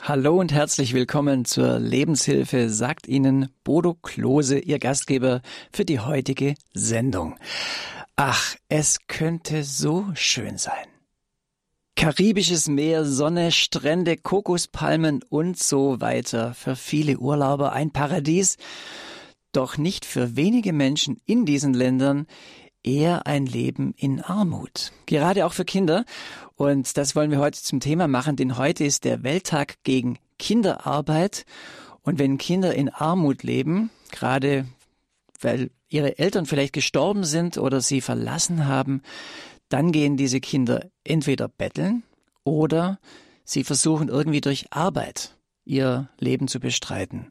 Hallo und herzlich willkommen zur Lebenshilfe, sagt Ihnen Bodo Klose, Ihr Gastgeber für die heutige Sendung. Ach, es könnte so schön sein. Karibisches Meer, Sonne, Strände, Kokospalmen und so weiter. Für viele Urlauber ein Paradies. Doch nicht für wenige Menschen in diesen Ländern eher ein Leben in Armut. Gerade auch für Kinder. Und das wollen wir heute zum Thema machen, denn heute ist der Welttag gegen Kinderarbeit. Und wenn Kinder in Armut leben, gerade weil ihre Eltern vielleicht gestorben sind oder sie verlassen haben, dann gehen diese Kinder entweder betteln oder sie versuchen irgendwie durch Arbeit ihr Leben zu bestreiten.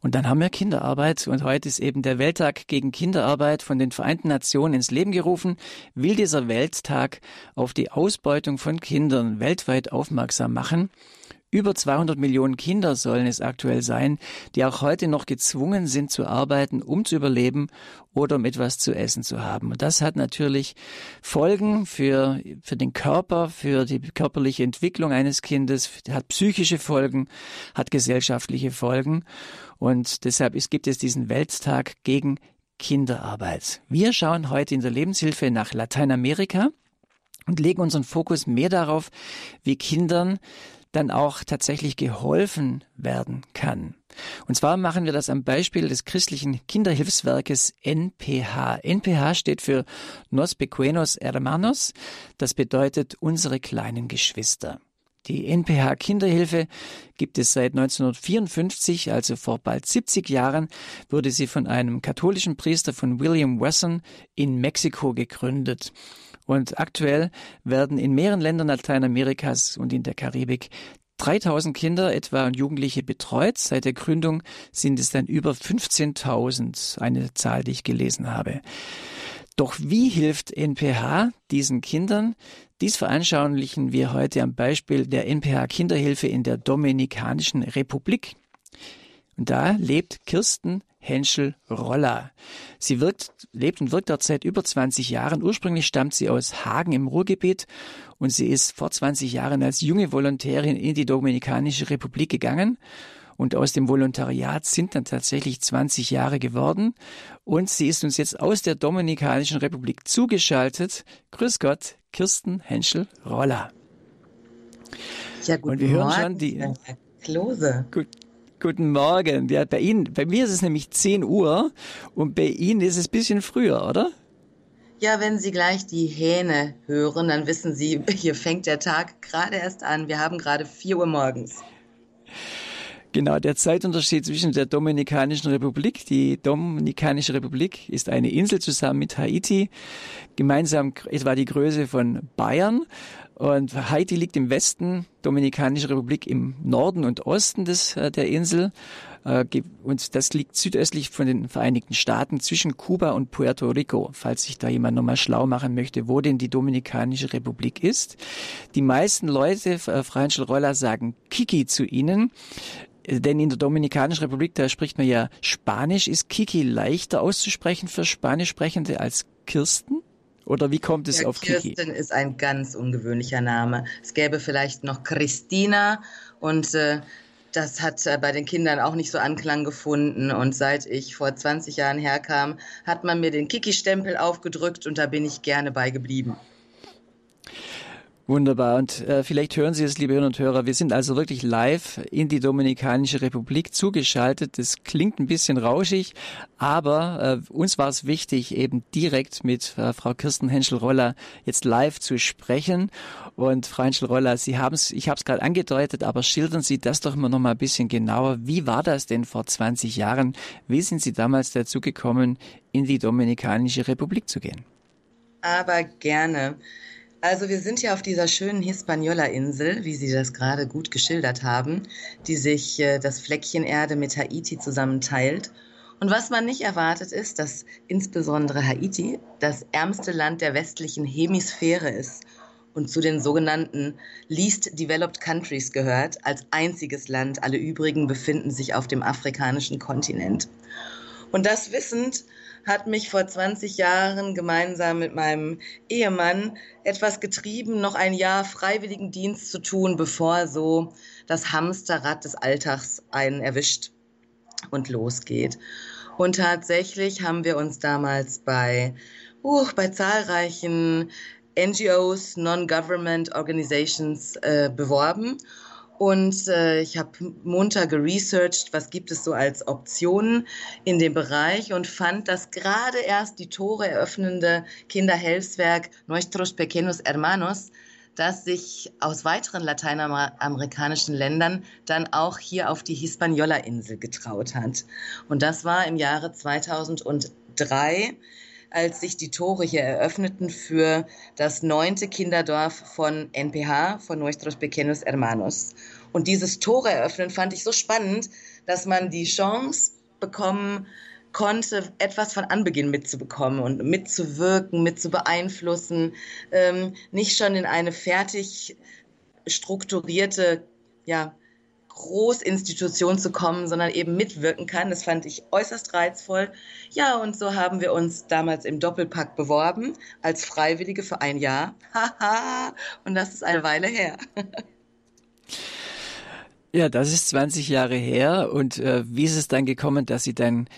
Und dann haben wir Kinderarbeit und heute ist eben der Welttag gegen Kinderarbeit von den Vereinten Nationen ins Leben gerufen, will dieser Welttag auf die Ausbeutung von Kindern weltweit aufmerksam machen über 200 Millionen Kinder sollen es aktuell sein, die auch heute noch gezwungen sind zu arbeiten, um zu überleben oder um etwas zu essen zu haben. Und das hat natürlich Folgen für, für den Körper, für die körperliche Entwicklung eines Kindes, hat psychische Folgen, hat gesellschaftliche Folgen. Und deshalb ist, gibt es diesen Welttag gegen Kinderarbeit. Wir schauen heute in der Lebenshilfe nach Lateinamerika und legen unseren Fokus mehr darauf, wie Kindern dann auch tatsächlich geholfen werden kann. Und zwar machen wir das am Beispiel des christlichen Kinderhilfswerkes NPH. NPH steht für Nos Pequenos Hermanos. Das bedeutet unsere kleinen Geschwister. Die NPH Kinderhilfe gibt es seit 1954, also vor bald 70 Jahren, wurde sie von einem katholischen Priester von William Wesson in Mexiko gegründet. Und aktuell werden in mehreren Ländern Lateinamerikas und in der Karibik 3000 Kinder etwa und Jugendliche betreut. Seit der Gründung sind es dann über 15.000, eine Zahl, die ich gelesen habe. Doch wie hilft NPH diesen Kindern? Dies veranschaulichen wir heute am Beispiel der NPH Kinderhilfe in der Dominikanischen Republik. Und da lebt Kirsten Henschel-Roller. Sie wirkt, lebt und wirkt dort seit über 20 Jahren. Ursprünglich stammt sie aus Hagen im Ruhrgebiet und sie ist vor 20 Jahren als junge Volontärin in die Dominikanische Republik gegangen. Und aus dem Volontariat sind dann tatsächlich 20 Jahre geworden. Und sie ist uns jetzt aus der Dominikanischen Republik zugeschaltet. Grüß Gott, Kirsten Henschel-Roller. Ja, guten und wir Morgen, hören schon die. Klose. Gut, Guten Morgen. Ja, bei Ihnen, bei mir ist es nämlich 10 Uhr und bei Ihnen ist es ein bisschen früher, oder? Ja, wenn Sie gleich die Hähne hören, dann wissen Sie, hier fängt der Tag gerade erst an. Wir haben gerade 4 Uhr morgens. Genau, der Zeitunterschied zwischen der Dominikanischen Republik, die Dominikanische Republik ist eine Insel zusammen mit Haiti, gemeinsam etwa die Größe von Bayern. Und Haiti liegt im Westen, Dominikanische Republik im Norden und Osten des, äh, der Insel. Äh, und das liegt südöstlich von den Vereinigten Staaten zwischen Kuba und Puerto Rico, falls sich da jemand nochmal schlau machen möchte, wo denn die Dominikanische Republik ist. Die meisten Leute, äh, Franschel Roller, sagen Kiki zu ihnen. Denn in der Dominikanischen Republik, da spricht man ja Spanisch. Ist Kiki leichter auszusprechen für Spanischsprechende als Kirsten? Oder wie kommt es ja, auf Kirsten Kiki? Kirsten ist ein ganz ungewöhnlicher Name. Es gäbe vielleicht noch Christina und äh, das hat äh, bei den Kindern auch nicht so Anklang gefunden. Und seit ich vor 20 Jahren herkam, hat man mir den Kiki-Stempel aufgedrückt und da bin ich gerne bei geblieben. Wunderbar. Und äh, vielleicht hören Sie es, liebe Hörer und Hörer. Wir sind also wirklich live in die Dominikanische Republik zugeschaltet. Das klingt ein bisschen rauschig, aber äh, uns war es wichtig, eben direkt mit äh, Frau Kirsten Henschel-Roller jetzt live zu sprechen. Und Frau Henschel-Roller, Sie haben es, ich habe es gerade angedeutet, aber schildern Sie das doch mal noch mal ein bisschen genauer. Wie war das denn vor 20 Jahren? Wie sind Sie damals dazu gekommen, in die Dominikanische Republik zu gehen? Aber gerne. Also wir sind ja auf dieser schönen Hispaniola-Insel, wie Sie das gerade gut geschildert haben, die sich äh, das Fleckchen Erde mit Haiti zusammenteilt. Und was man nicht erwartet ist, dass insbesondere Haiti das ärmste Land der westlichen Hemisphäre ist und zu den sogenannten Least Developed Countries gehört, als einziges Land. Alle übrigen befinden sich auf dem afrikanischen Kontinent. Und das wissend hat mich vor 20 Jahren gemeinsam mit meinem Ehemann etwas getrieben, noch ein Jahr Freiwilligendienst zu tun, bevor so das Hamsterrad des Alltags einen erwischt und losgeht. Und tatsächlich haben wir uns damals bei, uh, bei zahlreichen NGOs, Non-Government Organizations äh, beworben und äh, ich habe munter geresearched, was gibt es so als Optionen in dem Bereich und fand, dass gerade erst die Tore eröffnende Kinderhilfswerk Nuestros Pequeños Hermanos, das sich aus weiteren lateinamerikanischen Ländern dann auch hier auf die Hispaniola-Insel getraut hat. Und das war im Jahre 2003 als sich die Tore hier eröffneten für das neunte Kinderdorf von NPH, von Nuestros Pequeños Hermanos. Und dieses Tore eröffnen fand ich so spannend, dass man die Chance bekommen konnte, etwas von Anbeginn mitzubekommen und mitzuwirken, mit zu beeinflussen, ähm, nicht schon in eine fertig strukturierte ja, Großinstitution zu kommen, sondern eben mitwirken kann. Das fand ich äußerst reizvoll. Ja, und so haben wir uns damals im Doppelpack beworben als Freiwillige für ein Jahr. Haha, und das ist eine Weile her. ja, das ist 20 Jahre her. Und äh, wie ist es dann gekommen, dass Sie dann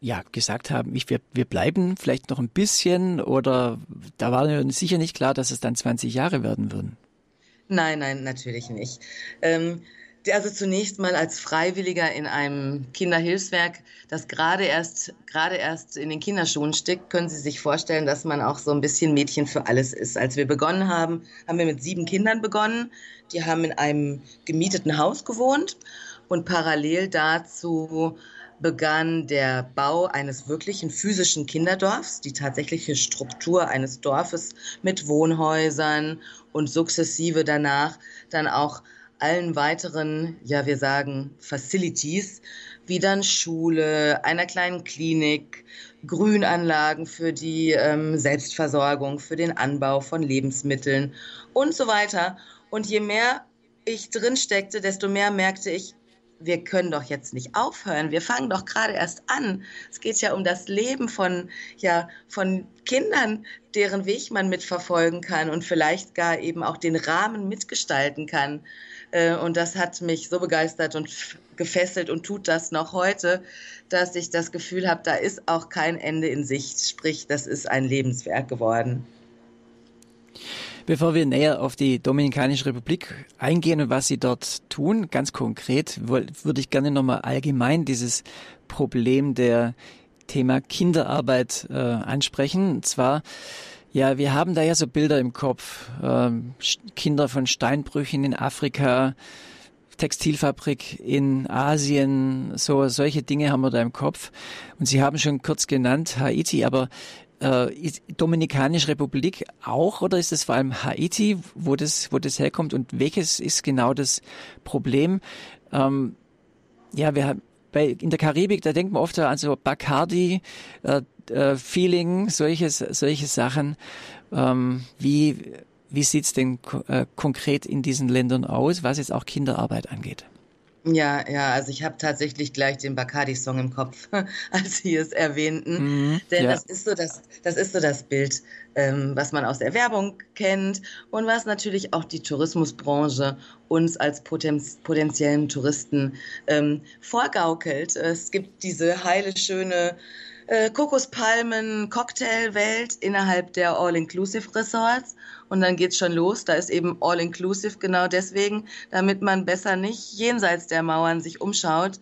ja, gesagt haben, ich, wir, wir bleiben vielleicht noch ein bisschen oder da war sicher nicht klar, dass es dann 20 Jahre werden würden? Nein, nein, natürlich nicht. Ähm, also zunächst mal als Freiwilliger in einem Kinderhilfswerk, das gerade erst, gerade erst in den Kinderschuhen steckt, können Sie sich vorstellen, dass man auch so ein bisschen Mädchen für alles ist. Als wir begonnen haben, haben wir mit sieben Kindern begonnen. Die haben in einem gemieteten Haus gewohnt und parallel dazu begann der Bau eines wirklichen physischen Kinderdorfs, die tatsächliche Struktur eines Dorfes mit Wohnhäusern und sukzessive danach dann auch allen weiteren, ja, wir sagen Facilities, wie dann Schule, einer kleinen Klinik, Grünanlagen für die ähm, Selbstversorgung, für den Anbau von Lebensmitteln und so weiter. Und je mehr ich drin steckte, desto mehr merkte ich, wir können doch jetzt nicht aufhören. Wir fangen doch gerade erst an. Es geht ja um das Leben von, ja, von Kindern, deren Weg man mitverfolgen kann und vielleicht gar eben auch den Rahmen mitgestalten kann. Äh, und das hat mich so begeistert und gefesselt und tut das noch heute, dass ich das Gefühl habe, da ist auch kein Ende in Sicht. Sprich, das ist ein Lebenswerk geworden. Bevor wir näher auf die Dominikanische Republik eingehen und was Sie dort tun, ganz konkret, würde ich gerne nochmal allgemein dieses Problem der Thema Kinderarbeit äh, ansprechen. Und zwar ja, wir haben da ja so Bilder im Kopf. Ähm, Kinder von Steinbrüchen in Afrika, Textilfabrik in Asien, so solche Dinge haben wir da im Kopf. Und Sie haben schon kurz genannt Haiti, aber äh, Dominikanische Republik auch oder ist es vor allem Haiti, wo das, wo das herkommt und welches ist genau das Problem? Ähm, ja, wir haben bei, in der Karibik, da denkt man oft an so Bacardi, äh, äh, Feeling, solche, solche Sachen. Ähm, wie wie sieht's denn äh, konkret in diesen Ländern aus, was jetzt auch Kinderarbeit angeht? Ja, ja, also ich habe tatsächlich gleich den Bacardi-Song im Kopf, als Sie es erwähnten. Mhm, Denn ja. das ist so das, das ist so das Bild, ähm, was man aus der Werbung kennt und was natürlich auch die Tourismusbranche uns als potenz potenziellen Touristen ähm, vorgaukelt. Es gibt diese heile, schöne äh, Kokospalmen, Cocktailwelt innerhalb der All-Inclusive-Resorts. Und dann geht's schon los. Da ist eben All-Inclusive genau deswegen, damit man besser nicht jenseits der Mauern sich umschaut.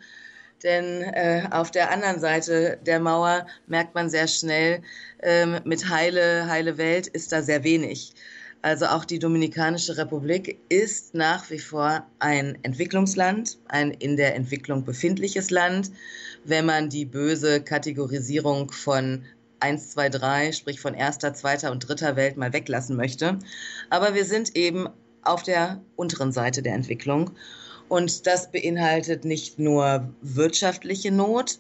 Denn äh, auf der anderen Seite der Mauer merkt man sehr schnell, ähm, mit heile, heile Welt ist da sehr wenig. Also auch die Dominikanische Republik ist nach wie vor ein Entwicklungsland, ein in der Entwicklung befindliches Land wenn man die böse Kategorisierung von 1, 2, 3, sprich von erster, zweiter und dritter Welt mal weglassen möchte. Aber wir sind eben auf der unteren Seite der Entwicklung. Und das beinhaltet nicht nur wirtschaftliche Not,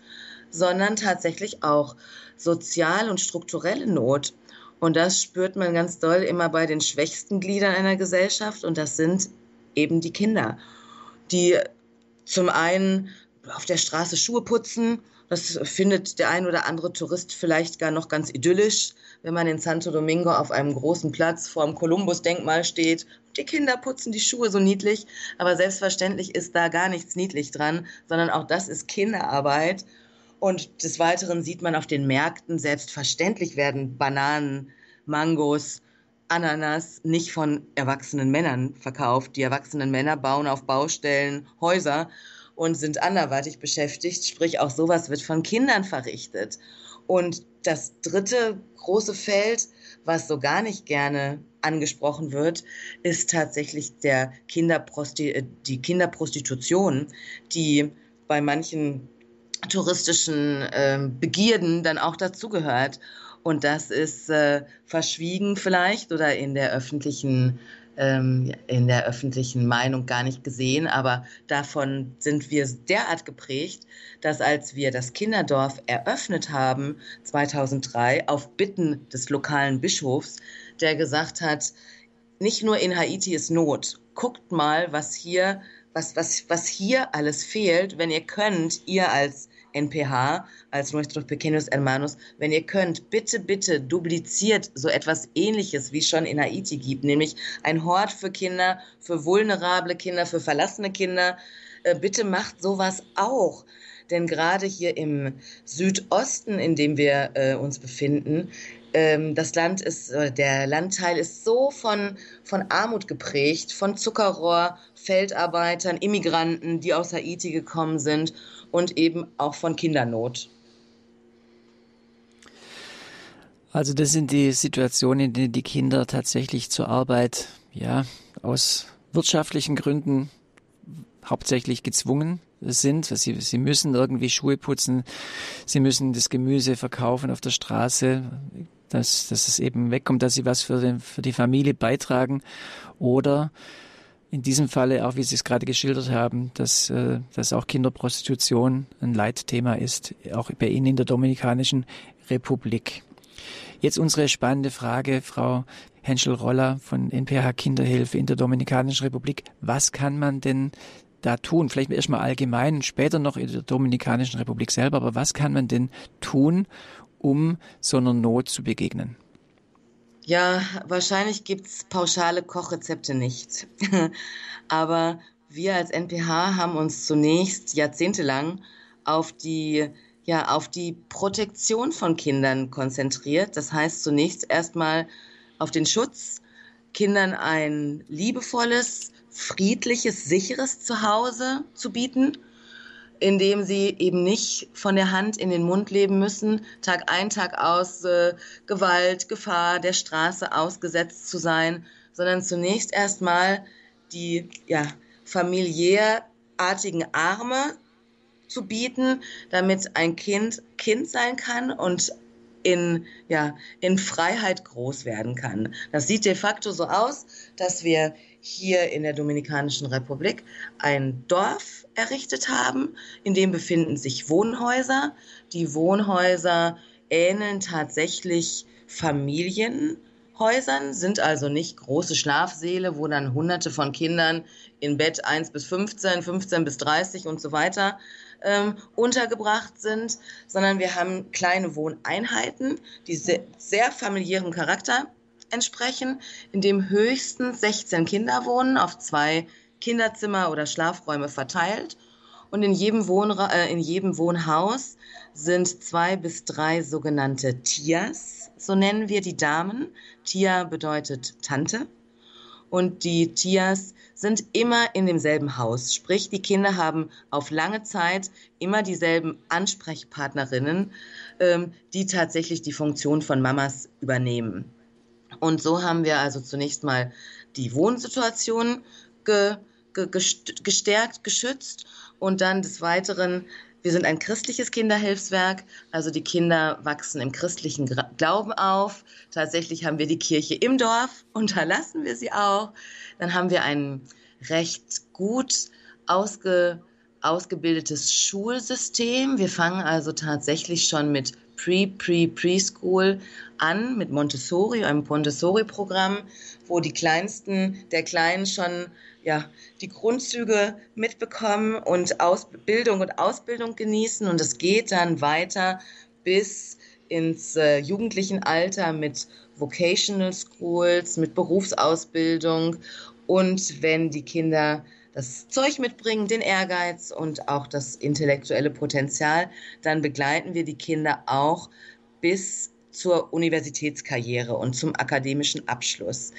sondern tatsächlich auch sozial und strukturelle Not. Und das spürt man ganz doll immer bei den schwächsten Gliedern einer Gesellschaft. Und das sind eben die Kinder, die zum einen auf der Straße Schuhe putzen Das findet der ein oder andere Tourist vielleicht gar noch ganz idyllisch, wenn man in Santo Domingo auf einem großen Platz vor dem Kolumbus-Denkmal steht. Die Kinder putzen die Schuhe so niedlich, aber selbstverständlich ist da gar nichts niedlich dran, sondern auch das ist Kinderarbeit. Und des Weiteren sieht man auf den Märkten, selbstverständlich werden Bananen, Mangos, Ananas nicht von erwachsenen Männern verkauft. Die erwachsenen Männer bauen auf Baustellen Häuser und sind anderweitig beschäftigt. Sprich, auch sowas wird von Kindern verrichtet. Und das dritte große Feld, was so gar nicht gerne angesprochen wird, ist tatsächlich der Kinderprosti äh, die Kinderprostitution, die bei manchen touristischen äh, Begierden dann auch dazugehört. Und das ist äh, verschwiegen vielleicht oder in der öffentlichen ähm, in der öffentlichen Meinung gar nicht gesehen, aber davon sind wir derart geprägt, dass als wir das Kinderdorf eröffnet haben, 2003, auf Bitten des lokalen Bischofs, der gesagt hat, nicht nur in Haiti ist Not, guckt mal, was hier, was, was, was hier alles fehlt, wenn ihr könnt, ihr als NPH, als Nuestros Pequeños Hermanos, wenn ihr könnt, bitte, bitte dupliziert so etwas ähnliches, wie es schon in Haiti gibt, nämlich ein Hort für Kinder, für vulnerable Kinder, für verlassene Kinder. Äh, bitte macht sowas auch. Denn gerade hier im Südosten, in dem wir äh, uns befinden, ähm, das Land ist, der Landteil ist so von, von Armut geprägt, von Zuckerrohr, Feldarbeitern, Immigranten, die aus Haiti gekommen sind und eben auch von Kindernot. Also das sind die Situationen, in denen die Kinder tatsächlich zur Arbeit, ja, aus wirtschaftlichen Gründen hauptsächlich gezwungen sind. Sie, sie müssen irgendwie Schuhe putzen, sie müssen das Gemüse verkaufen auf der Straße, dass, dass es eben wegkommt, dass sie was für, den, für die Familie beitragen. Oder in diesem Falle, auch wie Sie es gerade geschildert haben, dass, äh, dass auch Kinderprostitution ein Leitthema ist, auch bei Ihnen in der Dominikanischen Republik. Jetzt unsere spannende Frage, Frau Henschel-Roller von NPH Kinderhilfe in der Dominikanischen Republik. Was kann man denn da tun? Vielleicht erstmal allgemein, später noch in der Dominikanischen Republik selber, aber was kann man denn tun, um so einer Not zu begegnen? Ja, wahrscheinlich gibt's pauschale Kochrezepte nicht. Aber wir als NPH haben uns zunächst jahrzehntelang auf die ja, auf die Protektion von Kindern konzentriert. Das heißt zunächst erstmal auf den Schutz, Kindern ein liebevolles, friedliches, sicheres Zuhause zu bieten indem sie eben nicht von der Hand in den Mund leben müssen, Tag ein, Tag aus äh, Gewalt, Gefahr der Straße ausgesetzt zu sein, sondern zunächst erstmal die ja, familiärartigen Arme zu bieten, damit ein Kind Kind sein kann und in, ja, in Freiheit groß werden kann. Das sieht de facto so aus, dass wir hier in der Dominikanischen Republik ein Dorf errichtet haben, in dem befinden sich Wohnhäuser. Die Wohnhäuser ähneln tatsächlich Familienhäusern, sind also nicht große Schlafsäle, wo dann hunderte von Kindern in Bett 1 bis 15, 15 bis 30 und so weiter ähm, untergebracht sind, sondern wir haben kleine Wohneinheiten, die sehr, sehr familiärem Charakter entsprechen, in dem höchstens 16 Kinder wohnen, auf zwei Kinderzimmer oder Schlafräume verteilt. Und in jedem, Wohnra äh, in jedem Wohnhaus sind zwei bis drei sogenannte Tias, so nennen wir die Damen. Tia bedeutet Tante. Und die Tias sind immer in demselben Haus. Sprich, die Kinder haben auf lange Zeit immer dieselben Ansprechpartnerinnen, ähm, die tatsächlich die Funktion von Mamas übernehmen. Und so haben wir also zunächst mal die Wohnsituation ge, ge, gestärkt, geschützt und dann des Weiteren wir sind ein christliches Kinderhilfswerk, also die Kinder wachsen im christlichen Glauben auf. Tatsächlich haben wir die Kirche im Dorf, unterlassen wir sie auch. Dann haben wir ein recht gut ausge, ausgebildetes Schulsystem. Wir fangen also tatsächlich schon mit Pre-Pre-Preschool an mit Montessori, einem Montessori-Programm, wo die Kleinsten der Kleinen schon ja, die Grundzüge mitbekommen und Ausbildung und Ausbildung genießen. Und es geht dann weiter bis ins äh, jugendlichen Alter mit Vocational Schools, mit Berufsausbildung und wenn die Kinder das Zeug mitbringen, den Ehrgeiz und auch das intellektuelle Potenzial, dann begleiten wir die Kinder auch bis zur Universitätskarriere und zum akademischen Abschluss.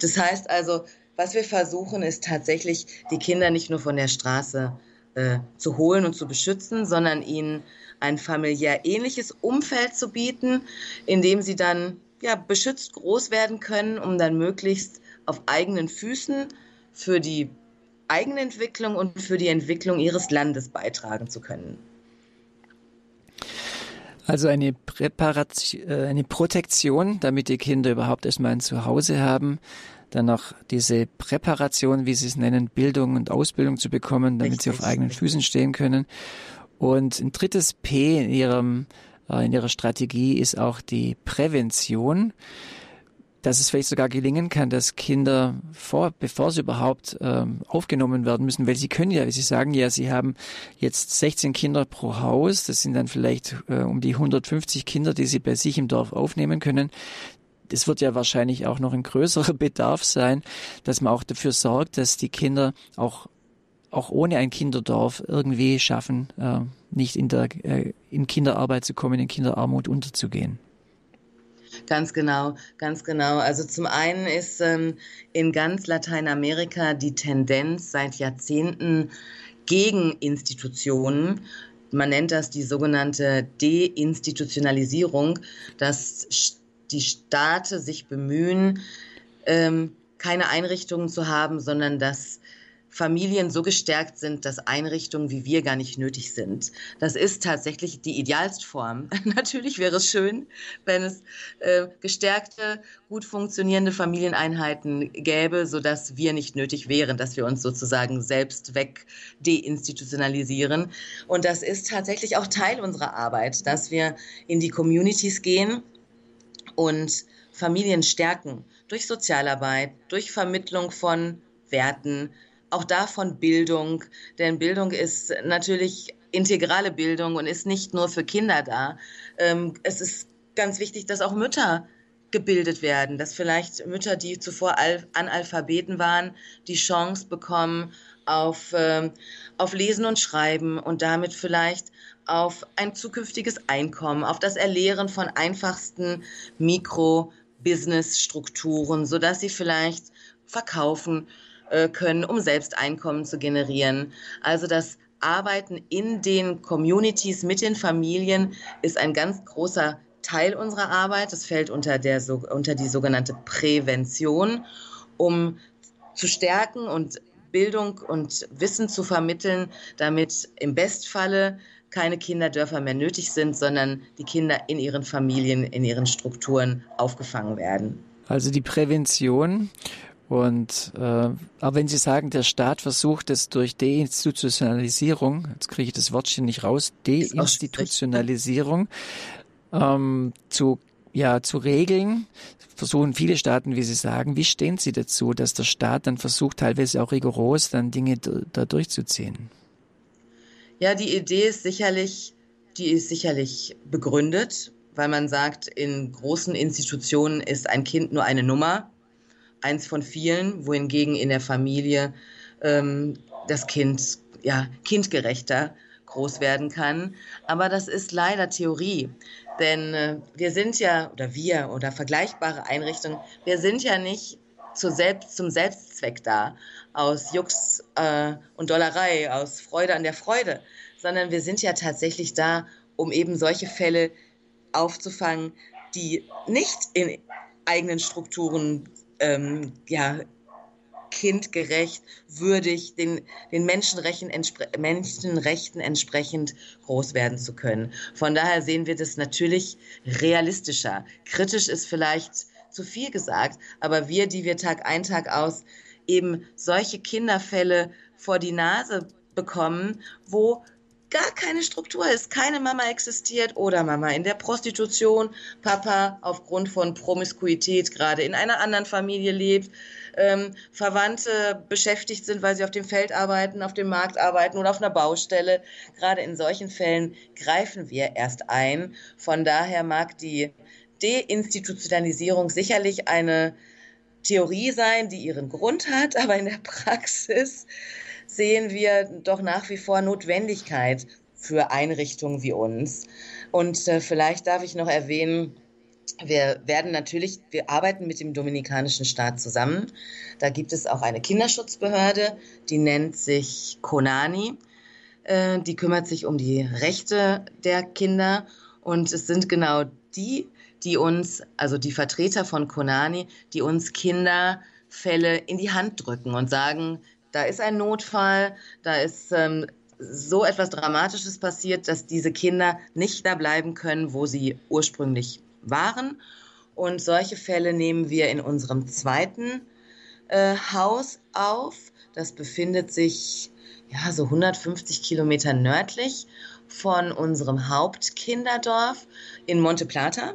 Das heißt also, was wir versuchen, ist tatsächlich, die Kinder nicht nur von der Straße äh, zu holen und zu beschützen, sondern ihnen ein familiär ähnliches Umfeld zu bieten, in dem sie dann ja, beschützt groß werden können, um dann möglichst auf eigenen Füßen für die eigene Entwicklung und für die Entwicklung ihres Landes beitragen zu können. Also eine Präparation, äh, eine Protektion, damit die Kinder überhaupt erstmal ein Zuhause haben. Dann noch diese Präparation, wie Sie es nennen, Bildung und Ausbildung zu bekommen, damit richtig, sie auf eigenen richtig. Füßen stehen können. Und ein drittes P in ihrem äh, in ihrer Strategie ist auch die Prävention, dass es vielleicht sogar gelingen kann, dass Kinder vor, bevor sie überhaupt ähm, aufgenommen werden müssen, weil sie können ja, wie Sie sagen, ja, sie haben jetzt 16 Kinder pro Haus, das sind dann vielleicht äh, um die 150 Kinder, die sie bei sich im Dorf aufnehmen können. Es wird ja wahrscheinlich auch noch ein größerer Bedarf sein, dass man auch dafür sorgt, dass die Kinder auch auch ohne ein Kinderdorf irgendwie schaffen, äh, nicht in, der, äh, in Kinderarbeit zu kommen, in Kinderarmut unterzugehen. Ganz genau, ganz genau. Also zum einen ist ähm, in ganz Lateinamerika die Tendenz seit Jahrzehnten gegen Institutionen. Man nennt das die sogenannte Deinstitutionalisierung, dass die Staaten sich bemühen, ähm, keine Einrichtungen zu haben, sondern dass Familien so gestärkt sind, dass Einrichtungen wie wir gar nicht nötig sind. Das ist tatsächlich die Idealstform. Natürlich wäre es schön, wenn es äh, gestärkte, gut funktionierende Familieneinheiten gäbe, sodass wir nicht nötig wären, dass wir uns sozusagen selbst weg deinstitutionalisieren. Und das ist tatsächlich auch Teil unserer Arbeit, dass wir in die Communities gehen und Familien stärken durch Sozialarbeit, durch Vermittlung von Werten, auch davon Bildung, denn Bildung ist natürlich integrale Bildung und ist nicht nur für Kinder da. Ähm, es ist ganz wichtig, dass auch Mütter gebildet werden, dass vielleicht Mütter, die zuvor Analphabeten waren, die Chance bekommen auf, ähm, auf Lesen und Schreiben und damit vielleicht auf ein zukünftiges Einkommen, auf das Erlehren von einfachsten Mikro-Business-Strukturen, sodass sie vielleicht verkaufen äh, können, um selbst Einkommen zu generieren. Also das Arbeiten in den Communities mit den Familien ist ein ganz großer Teil unserer Arbeit. Das fällt unter, der, unter die sogenannte Prävention, um zu stärken und Bildung und Wissen zu vermitteln, damit im Bestfalle keine Kinderdörfer mehr nötig sind, sondern die Kinder in ihren Familien, in ihren Strukturen aufgefangen werden. Also die Prävention und äh, aber wenn Sie sagen, der Staat versucht es durch Deinstitutionalisierung, jetzt kriege ich das Wortchen nicht raus, Deinstitutionalisierung ähm, zu ja zu regeln, versuchen viele Staaten, wie Sie sagen. Wie stehen Sie dazu, dass der Staat dann versucht, teilweise auch rigoros dann Dinge da durchzuziehen? Ja, die Idee ist sicherlich, die ist sicherlich begründet, weil man sagt, in großen Institutionen ist ein Kind nur eine Nummer eins von vielen, wohingegen in der Familie ähm, das Kind ja kindgerechter groß werden kann. Aber das ist leider Theorie. Denn äh, wir sind ja, oder wir oder vergleichbare Einrichtungen, wir sind ja nicht zu selbst, zum Selbstzweck da, aus Jux äh, und Dollerei, aus Freude an der Freude, sondern wir sind ja tatsächlich da, um eben solche Fälle aufzufangen, die nicht in eigenen Strukturen ähm, ja, kindgerecht, würdig, den, den Menschenrechten, entspre Menschenrechten entsprechend groß werden zu können. Von daher sehen wir das natürlich realistischer. Kritisch ist vielleicht zu viel gesagt, aber wir, die wir Tag ein, Tag aus eben solche Kinderfälle vor die Nase bekommen, wo gar keine Struktur ist, keine Mama existiert oder Mama in der Prostitution, Papa aufgrund von Promiskuität gerade in einer anderen Familie lebt, ähm, Verwandte beschäftigt sind, weil sie auf dem Feld arbeiten, auf dem Markt arbeiten oder auf einer Baustelle. Gerade in solchen Fällen greifen wir erst ein. Von daher mag die Deinstitutionalisierung sicherlich eine Theorie sein, die ihren Grund hat, aber in der Praxis sehen wir doch nach wie vor Notwendigkeit für Einrichtungen wie uns. Und äh, vielleicht darf ich noch erwähnen, wir werden natürlich, wir arbeiten mit dem Dominikanischen Staat zusammen. Da gibt es auch eine Kinderschutzbehörde, die nennt sich Konani. Äh, die kümmert sich um die Rechte der Kinder. Und es sind genau die, die uns, also die Vertreter von Konani, die uns Kinderfälle in die Hand drücken und sagen, da ist ein Notfall, da ist ähm, so etwas Dramatisches passiert, dass diese Kinder nicht da bleiben können, wo sie ursprünglich waren. Und solche Fälle nehmen wir in unserem zweiten äh, Haus auf. Das befindet sich ja so 150 Kilometer nördlich von unserem Hauptkinderdorf in Monte Plata.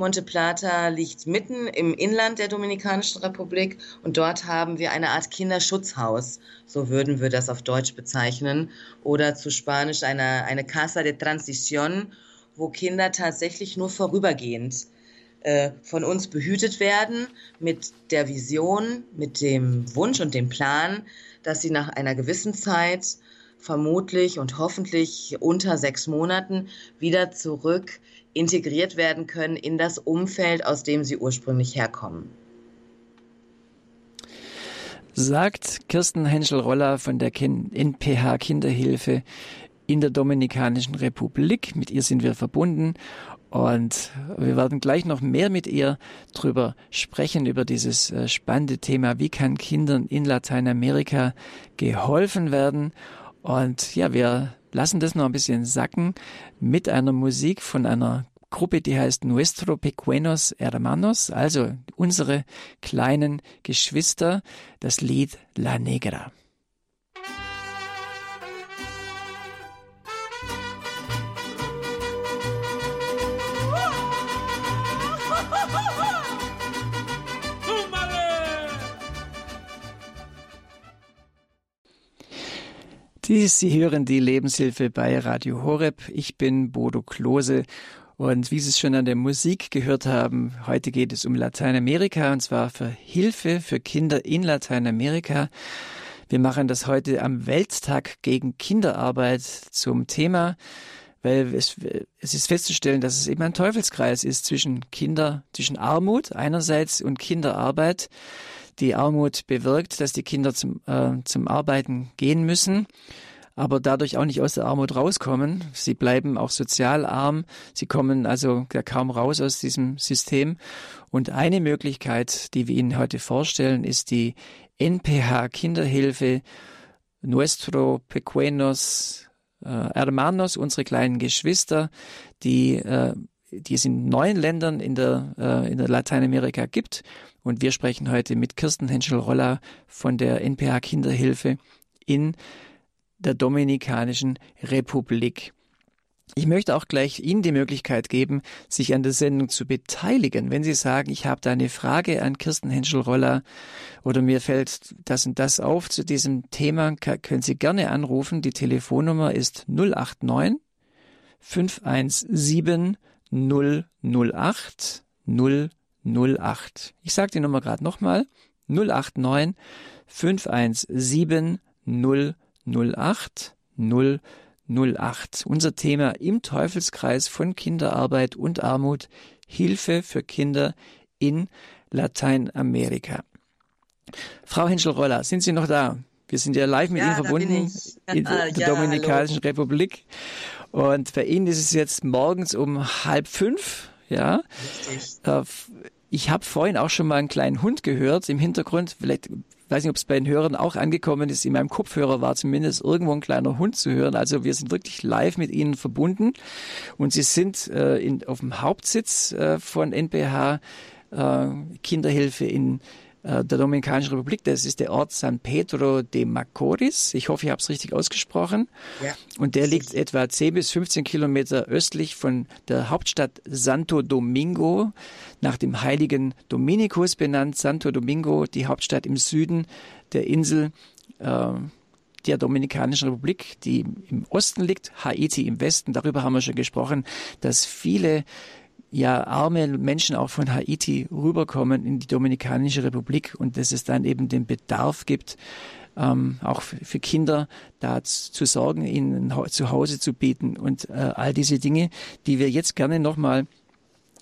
Monte Plata liegt mitten im Inland der Dominikanischen Republik und dort haben wir eine Art Kinderschutzhaus, so würden wir das auf Deutsch bezeichnen, oder zu Spanisch eine, eine Casa de Transición, wo Kinder tatsächlich nur vorübergehend äh, von uns behütet werden mit der Vision, mit dem Wunsch und dem Plan, dass sie nach einer gewissen Zeit vermutlich und hoffentlich unter sechs Monaten wieder zurück integriert werden können in das Umfeld, aus dem sie ursprünglich herkommen. Sagt Kirsten Henschel-Roller von der NPH Kinderhilfe in der Dominikanischen Republik. Mit ihr sind wir verbunden und wir werden gleich noch mehr mit ihr drüber sprechen, über dieses äh, spannende Thema, wie kann Kindern in Lateinamerika geholfen werden. Und ja, wir lassen das noch ein bisschen sacken mit einer Musik von einer Gruppe, die heißt Nuestro Pequeños Hermanos, also unsere kleinen Geschwister, das Lied La Negra. Sie hören die Lebenshilfe bei Radio Horeb. Ich bin Bodo Klose und wie Sie es schon an der Musik gehört haben, heute geht es um Lateinamerika und zwar für Hilfe für Kinder in Lateinamerika. Wir machen das heute am Welttag gegen Kinderarbeit zum Thema, weil es, es ist festzustellen, dass es eben ein Teufelskreis ist zwischen Kinder, zwischen Armut einerseits und Kinderarbeit. Die Armut bewirkt, dass die Kinder zum, äh, zum Arbeiten gehen müssen, aber dadurch auch nicht aus der Armut rauskommen. Sie bleiben auch sozial arm. Sie kommen also kaum raus aus diesem System. Und eine Möglichkeit, die wir Ihnen heute vorstellen, ist die NPH Kinderhilfe Nuestro Pequeños äh, Hermanos, unsere kleinen Geschwister, die äh, die es in neun Ländern in der, äh, in der Lateinamerika gibt und wir sprechen heute mit Kirsten Henschel-Roller von der NPH Kinderhilfe in der Dominikanischen Republik. Ich möchte auch gleich Ihnen die Möglichkeit geben, sich an der Sendung zu beteiligen. Wenn Sie sagen, ich habe da eine Frage an Kirsten Henschel-Roller oder mir fällt das und das auf zu diesem Thema, können Sie gerne anrufen. Die Telefonnummer ist 089 517 008 0 08. Ich sage die Nummer gerade nochmal. 089 517 008 008. Unser Thema im Teufelskreis von Kinderarbeit und Armut, Hilfe für Kinder in Lateinamerika. Frau Henschel-Roller, sind Sie noch da? Wir sind ja live mit ja, Ihnen verbunden in der ja, Dominikanischen hallo. Republik. Und bei Ihnen ist es jetzt morgens um halb fünf. Ja. Äh, ich habe vorhin auch schon mal einen kleinen Hund gehört im Hintergrund. Vielleicht weiß nicht, ob es bei den Hörern auch angekommen ist. In meinem Kopfhörer war zumindest irgendwo ein kleiner Hund zu hören. Also wir sind wirklich live mit Ihnen verbunden und Sie sind äh, in, auf dem Hauptsitz äh, von NPH äh, Kinderhilfe in der Dominikanischen Republik. Das ist der Ort San Pedro de Macorís. Ich hoffe, ich habe es richtig ausgesprochen. Ja. Und der liegt etwa 10 bis 15 Kilometer östlich von der Hauptstadt Santo Domingo, nach dem heiligen Dominikus benannt. Santo Domingo, die Hauptstadt im Süden der Insel. Äh, der Dominikanischen Republik, die im Osten liegt, Haiti im Westen. Darüber haben wir schon gesprochen, dass viele ja arme Menschen auch von Haiti rüberkommen in die Dominikanische Republik und dass es dann eben den Bedarf gibt, ähm, auch für Kinder da zu sorgen, ihnen zu Hause zu bieten und äh, all diese Dinge, die wir jetzt gerne nochmal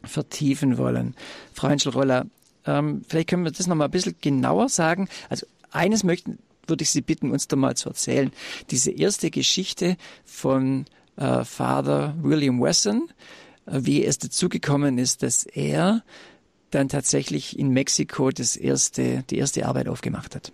vertiefen wollen. Frau Henschel-Roller, ähm, vielleicht können wir das nochmal ein bisschen genauer sagen. Also eines möchten, würde ich Sie bitten, uns da mal zu erzählen. Diese erste Geschichte von äh, Father William Wesson, wie es dazu gekommen ist, dass er dann tatsächlich in Mexiko das erste, die erste Arbeit aufgemacht hat.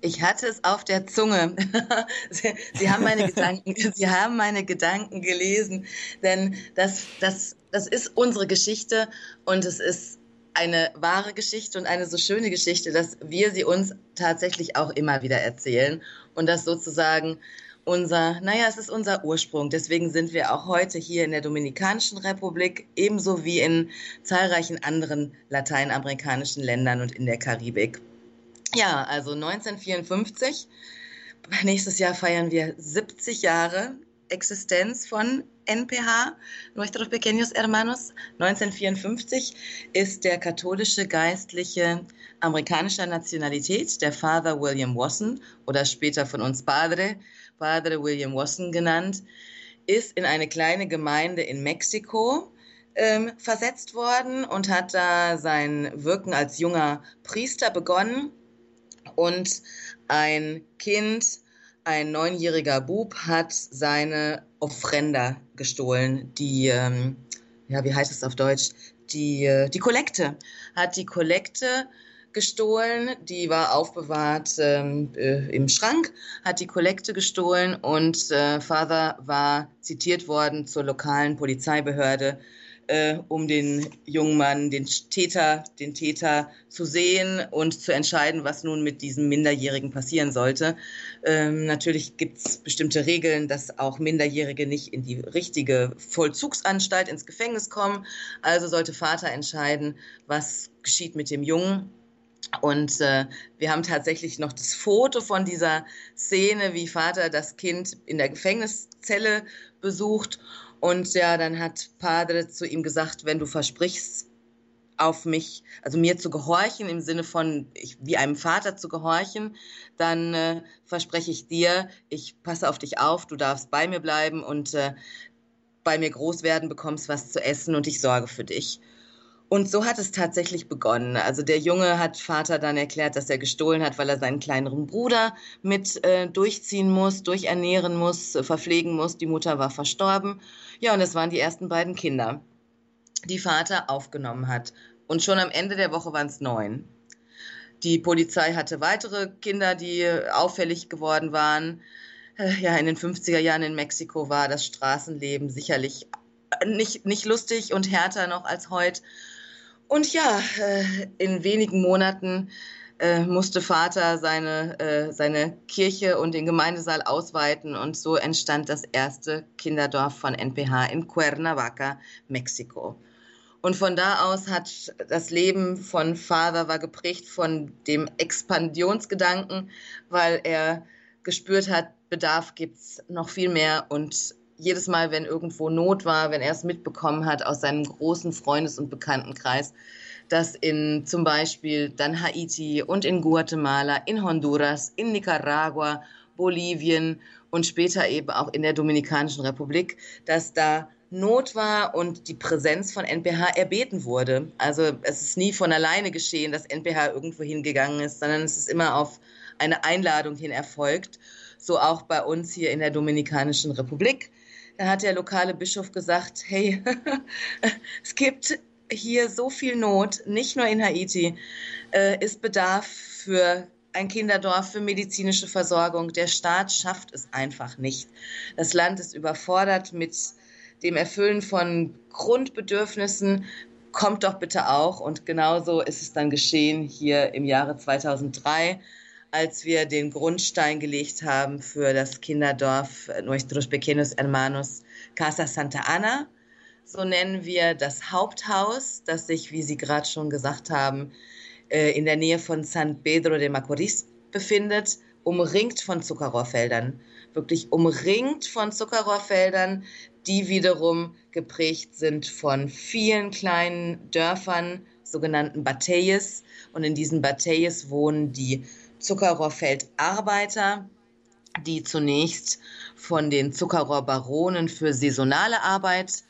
Ich hatte es auf der Zunge. Sie, Sie, haben meine Gedanken, Sie haben meine Gedanken gelesen, denn das, das, das ist unsere Geschichte und es ist eine wahre Geschichte und eine so schöne Geschichte, dass wir sie uns tatsächlich auch immer wieder erzählen und das sozusagen unser, naja, es ist unser Ursprung. Deswegen sind wir auch heute hier in der Dominikanischen Republik, ebenso wie in zahlreichen anderen lateinamerikanischen Ländern und in der Karibik. Ja, also 1954. Nächstes Jahr feiern wir 70 Jahre Existenz von NPH, Nuestros Pequeños Hermanos. 1954 ist der katholische Geistliche amerikanischer Nationalität, der Father William Wasson oder später von uns Padre, Padre William Wasson genannt, ist in eine kleine Gemeinde in Mexiko ähm, versetzt worden und hat da sein Wirken als junger Priester begonnen. Und ein Kind, ein neunjähriger Bub, hat seine Offrenda gestohlen, die, ähm, ja, wie heißt es auf Deutsch? Die, äh, die Kollekte, hat die Kollekte gestohlen, die war aufbewahrt ähm, äh, im Schrank, hat die Kollekte gestohlen und äh, Father war zitiert worden zur lokalen Polizeibehörde, äh, um den jungen Mann, den Täter, den Täter zu sehen und zu entscheiden, was nun mit diesem Minderjährigen passieren sollte. Ähm, natürlich gibt es bestimmte Regeln, dass auch Minderjährige nicht in die richtige Vollzugsanstalt ins Gefängnis kommen. Also sollte Vater entscheiden, was geschieht mit dem Jungen. Und äh, wir haben tatsächlich noch das Foto von dieser Szene, wie Vater das Kind in der Gefängniszelle besucht. Und ja, dann hat Padre zu ihm gesagt, wenn du versprichst, auf mich, also mir zu gehorchen, im Sinne von ich, wie einem Vater zu gehorchen, dann äh, verspreche ich dir, ich passe auf dich auf, du darfst bei mir bleiben und äh, bei mir groß werden, bekommst was zu essen und ich sorge für dich. Und so hat es tatsächlich begonnen. Also der Junge hat Vater dann erklärt, dass er gestohlen hat, weil er seinen kleineren Bruder mit äh, durchziehen muss, durchernähren muss, äh, verpflegen muss. Die Mutter war verstorben. Ja, und es waren die ersten beiden Kinder, die Vater aufgenommen hat. Und schon am Ende der Woche waren es neun. Die Polizei hatte weitere Kinder, die auffällig geworden waren. Äh, ja, in den 50er Jahren in Mexiko war das Straßenleben sicherlich nicht, nicht lustig und härter noch als heute. Und ja, äh, in wenigen Monaten äh, musste Vater seine, äh, seine Kirche und den Gemeindesaal ausweiten und so entstand das erste Kinderdorf von NPH in Cuernavaca, Mexiko. Und von da aus hat das Leben von Father war geprägt von dem Expansionsgedanken, weil er gespürt hat, Bedarf gibt's noch viel mehr und jedes Mal, wenn irgendwo Not war, wenn er es mitbekommen hat aus seinem großen Freundes- und Bekanntenkreis, dass in zum Beispiel dann Haiti und in Guatemala, in Honduras, in Nicaragua, Bolivien und später eben auch in der Dominikanischen Republik, dass da Not war und die Präsenz von NPH erbeten wurde. Also es ist nie von alleine geschehen, dass NPH irgendwo hingegangen ist, sondern es ist immer auf eine Einladung hin erfolgt. So auch bei uns hier in der Dominikanischen Republik. Da hat der lokale Bischof gesagt, hey, es gibt hier so viel Not, nicht nur in Haiti, äh, ist Bedarf für ein Kinderdorf für medizinische Versorgung. Der Staat schafft es einfach nicht. Das Land ist überfordert mit dem Erfüllen von Grundbedürfnissen kommt doch bitte auch. Und genauso ist es dann geschehen hier im Jahre 2003, als wir den Grundstein gelegt haben für das Kinderdorf Nuestros Pequeños Hermanos Casa Santa Ana. So nennen wir das Haupthaus, das sich, wie Sie gerade schon gesagt haben, äh, in der Nähe von San Pedro de Macorís befindet, umringt von Zuckerrohrfeldern. Wirklich umringt von Zuckerrohrfeldern, die wiederum geprägt sind von vielen kleinen Dörfern, sogenannten Bateyes. Und in diesen Bateyes wohnen die Zuckerrohrfeldarbeiter, die zunächst von den Zuckerrohrbaronen für saisonale Arbeit,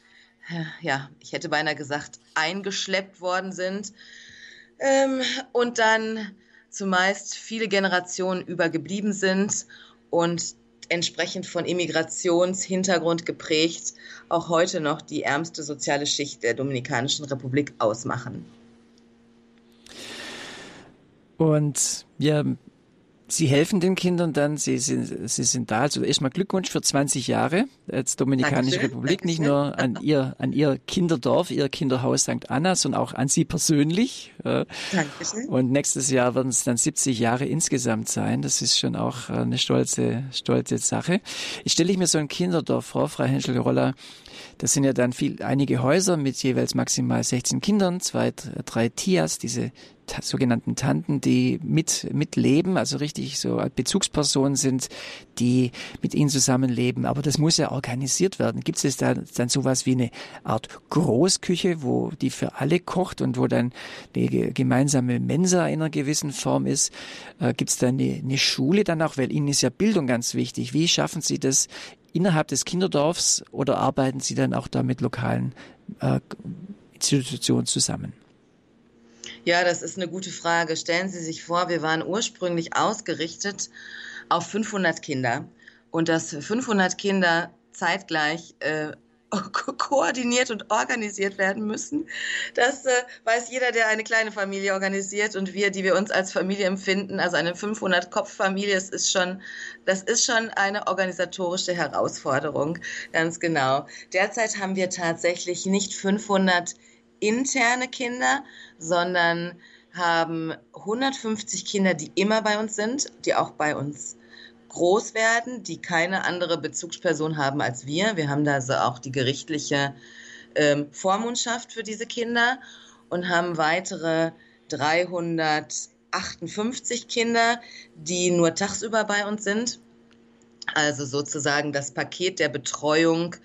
ja, ich hätte beinahe gesagt, eingeschleppt worden sind ähm, und dann zumeist viele Generationen übergeblieben sind und entsprechend von Immigrationshintergrund geprägt auch heute noch die ärmste soziale Schicht der Dominikanischen Republik ausmachen. Und ja, Sie helfen den Kindern dann, Sie sind, Sie sind da. Also erstmal Glückwunsch für 20 Jahre als Dominikanische Dankeschön, Republik. Dankeschön. Nicht nur an Ihr, an Ihr Kinderdorf, Ihr Kinderhaus St. Anna, sondern auch an Sie persönlich. Dankeschön. Und nächstes Jahr werden es dann 70 Jahre insgesamt sein. Das ist schon auch eine stolze, stolze Sache. Ich stelle ich mir so ein Kinderdorf vor, Frau Henschel-Roller. Das sind ja dann viel, einige Häuser mit jeweils maximal 16 Kindern, zwei, drei Tias, diese sogenannten Tanten, die mit mitleben, also richtig so Bezugspersonen sind, die mit ihnen zusammenleben. Aber das muss ja organisiert werden. Gibt es da dann sowas wie eine Art Großküche, wo die für alle kocht und wo dann eine gemeinsame Mensa in einer gewissen Form ist? Äh, Gibt es da eine, eine Schule dann auch? Weil Ihnen ist ja Bildung ganz wichtig. Wie schaffen Sie das innerhalb des Kinderdorfs oder arbeiten Sie dann auch da mit lokalen äh, Institutionen zusammen? Ja, das ist eine gute Frage. Stellen Sie sich vor, wir waren ursprünglich ausgerichtet auf 500 Kinder und dass 500 Kinder zeitgleich äh, koordiniert und organisiert werden müssen. Das äh, weiß jeder, der eine kleine Familie organisiert und wir, die wir uns als Familie empfinden, also eine 500-Kopf-Familie, das ist schon, das ist schon eine organisatorische Herausforderung, ganz genau. Derzeit haben wir tatsächlich nicht 500 interne Kinder, sondern haben 150 Kinder, die immer bei uns sind, die auch bei uns groß werden, die keine andere Bezugsperson haben als wir. Wir haben da also auch die gerichtliche ähm, Vormundschaft für diese Kinder und haben weitere 358 Kinder, die nur tagsüber bei uns sind. Also sozusagen das Paket der Betreuung,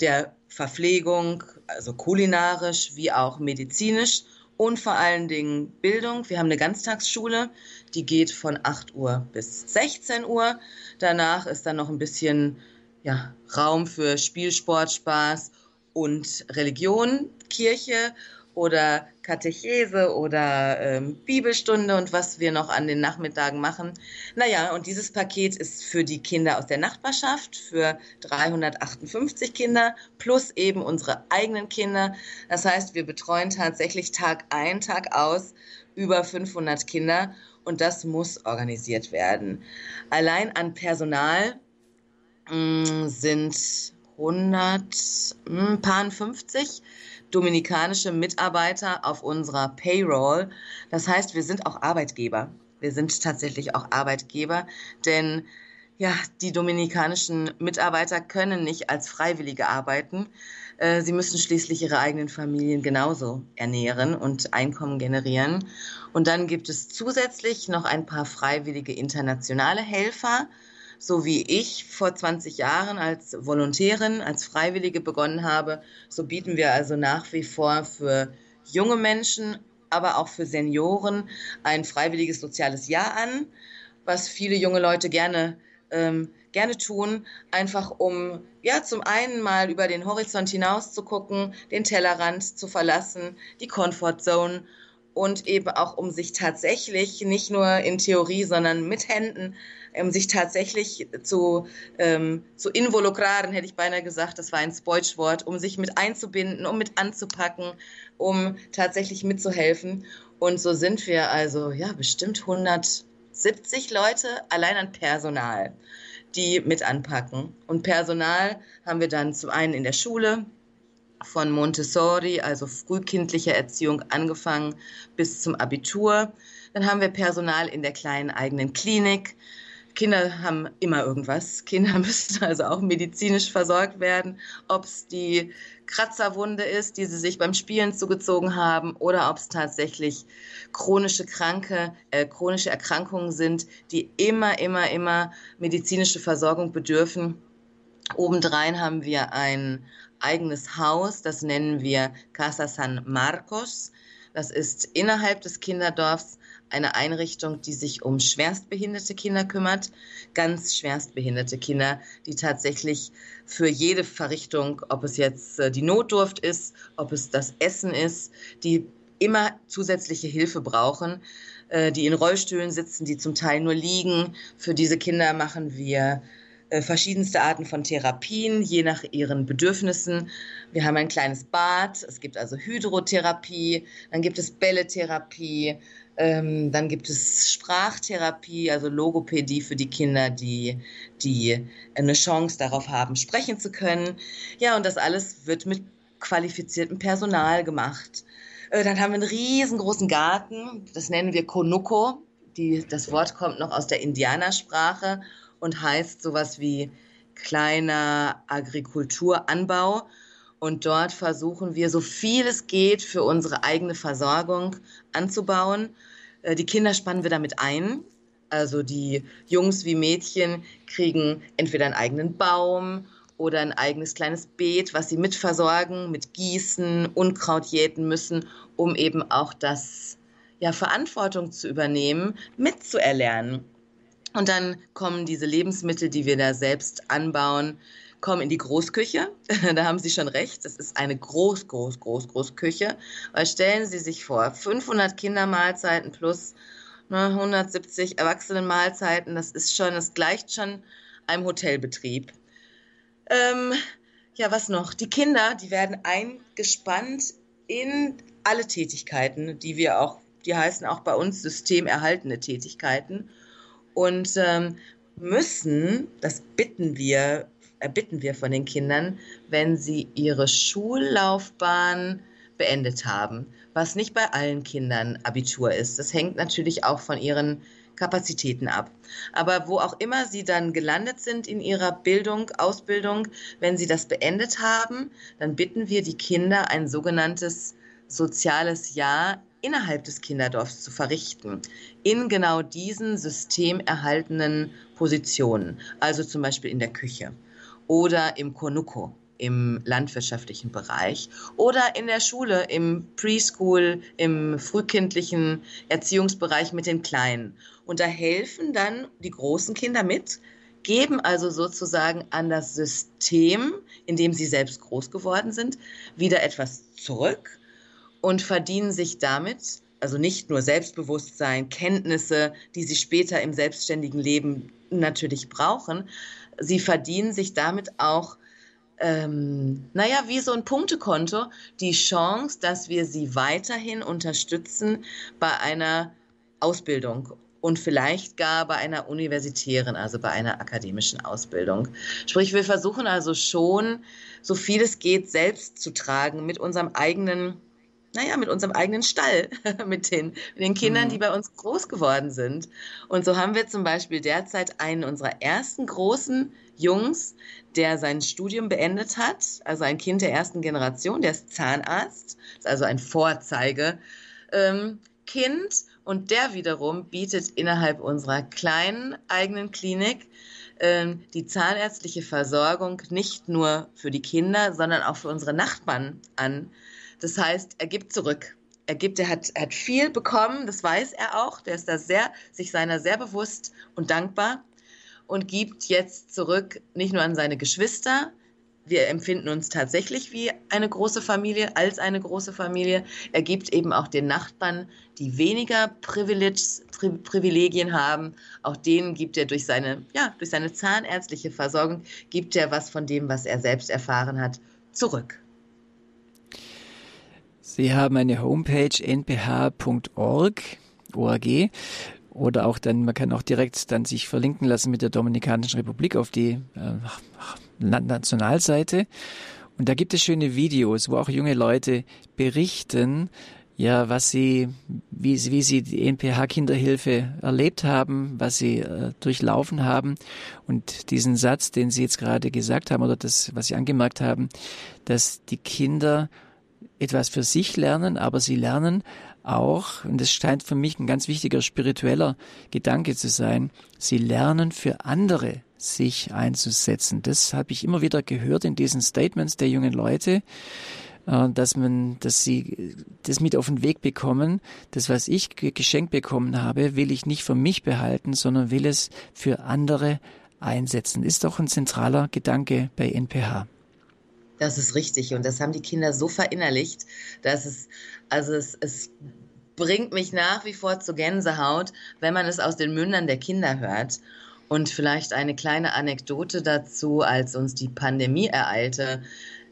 der Verpflegung, also kulinarisch wie auch medizinisch und vor allen Dingen Bildung. Wir haben eine Ganztagsschule, die geht von 8 Uhr bis 16 Uhr. Danach ist dann noch ein bisschen ja, Raum für Spielsport, Spaß und Religion, Kirche oder Katechese oder ähm, Bibelstunde und was wir noch an den Nachmittagen machen. Naja, und dieses Paket ist für die Kinder aus der Nachbarschaft, für 358 Kinder plus eben unsere eigenen Kinder. Das heißt, wir betreuen tatsächlich Tag ein, Tag aus über 500 Kinder und das muss organisiert werden. Allein an Personal mh, mm, sind 100, mh, paar 50 dominikanische Mitarbeiter auf unserer Payroll. Das heißt, wir sind auch Arbeitgeber. Wir sind tatsächlich auch Arbeitgeber, denn ja, die dominikanischen Mitarbeiter können nicht als Freiwillige arbeiten. Äh, sie müssen schließlich ihre eigenen Familien genauso ernähren und Einkommen generieren. Und dann gibt es zusätzlich noch ein paar freiwillige internationale Helfer, so wie ich vor 20 Jahren als Volontärin, als Freiwillige begonnen habe, so bieten wir also nach wie vor für junge Menschen, aber auch für Senioren ein freiwilliges soziales Jahr an, was viele junge Leute gerne ähm, gerne tun, einfach um ja zum einen mal über den Horizont hinaus zu gucken, den Tellerrand zu verlassen, die Comfort Zone und eben auch um sich tatsächlich nicht nur in Theorie, sondern mit Händen um sich tatsächlich zu, ähm, zu involukraren, hätte ich beinahe gesagt, das war ein Spoilschwort, um sich mit einzubinden, um mit anzupacken, um tatsächlich mitzuhelfen. Und so sind wir also, ja, bestimmt 170 Leute allein an Personal, die mit anpacken. Und Personal haben wir dann zum einen in der Schule, von Montessori, also frühkindlicher Erziehung angefangen bis zum Abitur. Dann haben wir Personal in der kleinen eigenen Klinik. Kinder haben immer irgendwas. Kinder müssen also auch medizinisch versorgt werden, ob es die Kratzerwunde ist, die sie sich beim Spielen zugezogen haben, oder ob es tatsächlich chronische Kranke, äh, chronische Erkrankungen sind, die immer, immer, immer medizinische Versorgung bedürfen. Obendrein haben wir ein eigenes Haus, das nennen wir Casa San Marcos. Das ist innerhalb des Kinderdorfs eine Einrichtung, die sich um schwerstbehinderte Kinder kümmert, ganz schwerstbehinderte Kinder, die tatsächlich für jede Verrichtung, ob es jetzt äh, die Notdurft ist, ob es das Essen ist, die immer zusätzliche Hilfe brauchen, äh, die in Rollstühlen sitzen, die zum Teil nur liegen. Für diese Kinder machen wir äh, verschiedenste Arten von Therapien, je nach ihren Bedürfnissen. Wir haben ein kleines Bad, es gibt also Hydrotherapie, dann gibt es Bälletherapie, ähm, dann gibt es Sprachtherapie, also Logopädie für die Kinder, die, die eine Chance darauf haben, sprechen zu können. Ja, und das alles wird mit qualifiziertem Personal gemacht. Äh, dann haben wir einen riesengroßen Garten, das nennen wir Konoko. Die, das Wort kommt noch aus der Indianersprache und heißt sowas wie kleiner Agrikulturanbau. Und dort versuchen wir, so viel es geht, für unsere eigene Versorgung anzubauen. Äh, die Kinder spannen wir damit ein. Also die Jungs wie Mädchen kriegen entweder einen eigenen Baum oder ein eigenes kleines Beet, was sie mitversorgen, mit Gießen, Unkraut jäten müssen, um eben auch das ja, Verantwortung zu übernehmen, mitzuerlernen. Und dann kommen diese Lebensmittel, die wir da selbst anbauen, kommen in die Großküche. da haben Sie schon recht. Das ist eine groß, groß, groß, groß Küche. Weil stellen Sie sich vor, 500 Kindermahlzeiten plus ne, 170 Erwachsenenmahlzeiten, das ist schon, das gleicht schon einem Hotelbetrieb. Ähm, ja, was noch? Die Kinder, die werden eingespannt in alle Tätigkeiten, die wir auch, die heißen auch bei uns systemerhaltende Tätigkeiten und ähm, müssen, das bitten wir, erbitten wir von den Kindern, wenn sie ihre Schullaufbahn beendet haben, was nicht bei allen Kindern Abitur ist. Das hängt natürlich auch von ihren Kapazitäten ab. Aber wo auch immer sie dann gelandet sind in ihrer Bildung, Ausbildung, wenn sie das beendet haben, dann bitten wir die Kinder ein sogenanntes soziales Jahr innerhalb des Kinderdorfs zu verrichten, in genau diesen systemerhaltenen Positionen, also zum Beispiel in der Küche oder im Konuko im landwirtschaftlichen Bereich oder in der Schule, im Preschool, im frühkindlichen Erziehungsbereich mit den Kleinen. Und da helfen dann die großen Kinder mit, geben also sozusagen an das System, in dem sie selbst groß geworden sind, wieder etwas zurück und verdienen sich damit, also nicht nur Selbstbewusstsein, Kenntnisse, die sie später im selbstständigen Leben natürlich brauchen, sie verdienen sich damit auch, ähm, naja, wie so ein Punktekonto, die Chance, dass wir sie weiterhin unterstützen bei einer Ausbildung und vielleicht gar bei einer universitären, also bei einer akademischen Ausbildung. Sprich, wir versuchen also schon, so viel es geht, selbst zu tragen mit unserem eigenen naja, mit unserem eigenen Stall, mit den, mit den Kindern, mhm. die bei uns groß geworden sind. Und so haben wir zum Beispiel derzeit einen unserer ersten großen Jungs, der sein Studium beendet hat, also ein Kind der ersten Generation, der ist Zahnarzt, ist also ein Vorzeigekind. Ähm, und der wiederum bietet innerhalb unserer kleinen eigenen Klinik ähm, die zahnärztliche Versorgung nicht nur für die Kinder, sondern auch für unsere Nachbarn an das heißt, er gibt zurück. Er gibt, er hat, er hat viel bekommen, das weiß er auch. Der ist da sehr, sich seiner sehr bewusst und dankbar und gibt jetzt zurück nicht nur an seine Geschwister. Wir empfinden uns tatsächlich wie eine große Familie, als eine große Familie. Er gibt eben auch den Nachbarn, die weniger Privilegien haben. Auch denen gibt er durch seine, ja, durch seine zahnärztliche Versorgung, gibt er was von dem, was er selbst erfahren hat, zurück. Sie haben eine Homepage nph.org, org, oder auch dann, man kann auch direkt dann sich verlinken lassen mit der Dominikanischen Republik auf die äh, Nationalseite. Und da gibt es schöne Videos, wo auch junge Leute berichten, ja, was sie, wie, wie sie die NPH-Kinderhilfe erlebt haben, was sie äh, durchlaufen haben. Und diesen Satz, den Sie jetzt gerade gesagt haben, oder das, was Sie angemerkt haben, dass die Kinder etwas für sich lernen, aber sie lernen auch, und das scheint für mich ein ganz wichtiger spiritueller Gedanke zu sein, sie lernen für andere sich einzusetzen. Das habe ich immer wieder gehört in diesen Statements der jungen Leute, äh, dass man, dass sie das mit auf den Weg bekommen. Das, was ich geschenkt bekommen habe, will ich nicht für mich behalten, sondern will es für andere einsetzen. Ist doch ein zentraler Gedanke bei NPH. Das ist richtig und das haben die Kinder so verinnerlicht, dass es, also es, es bringt mich nach wie vor zu Gänsehaut, wenn man es aus den Mündern der Kinder hört. Und vielleicht eine kleine Anekdote dazu, als uns die Pandemie ereilte.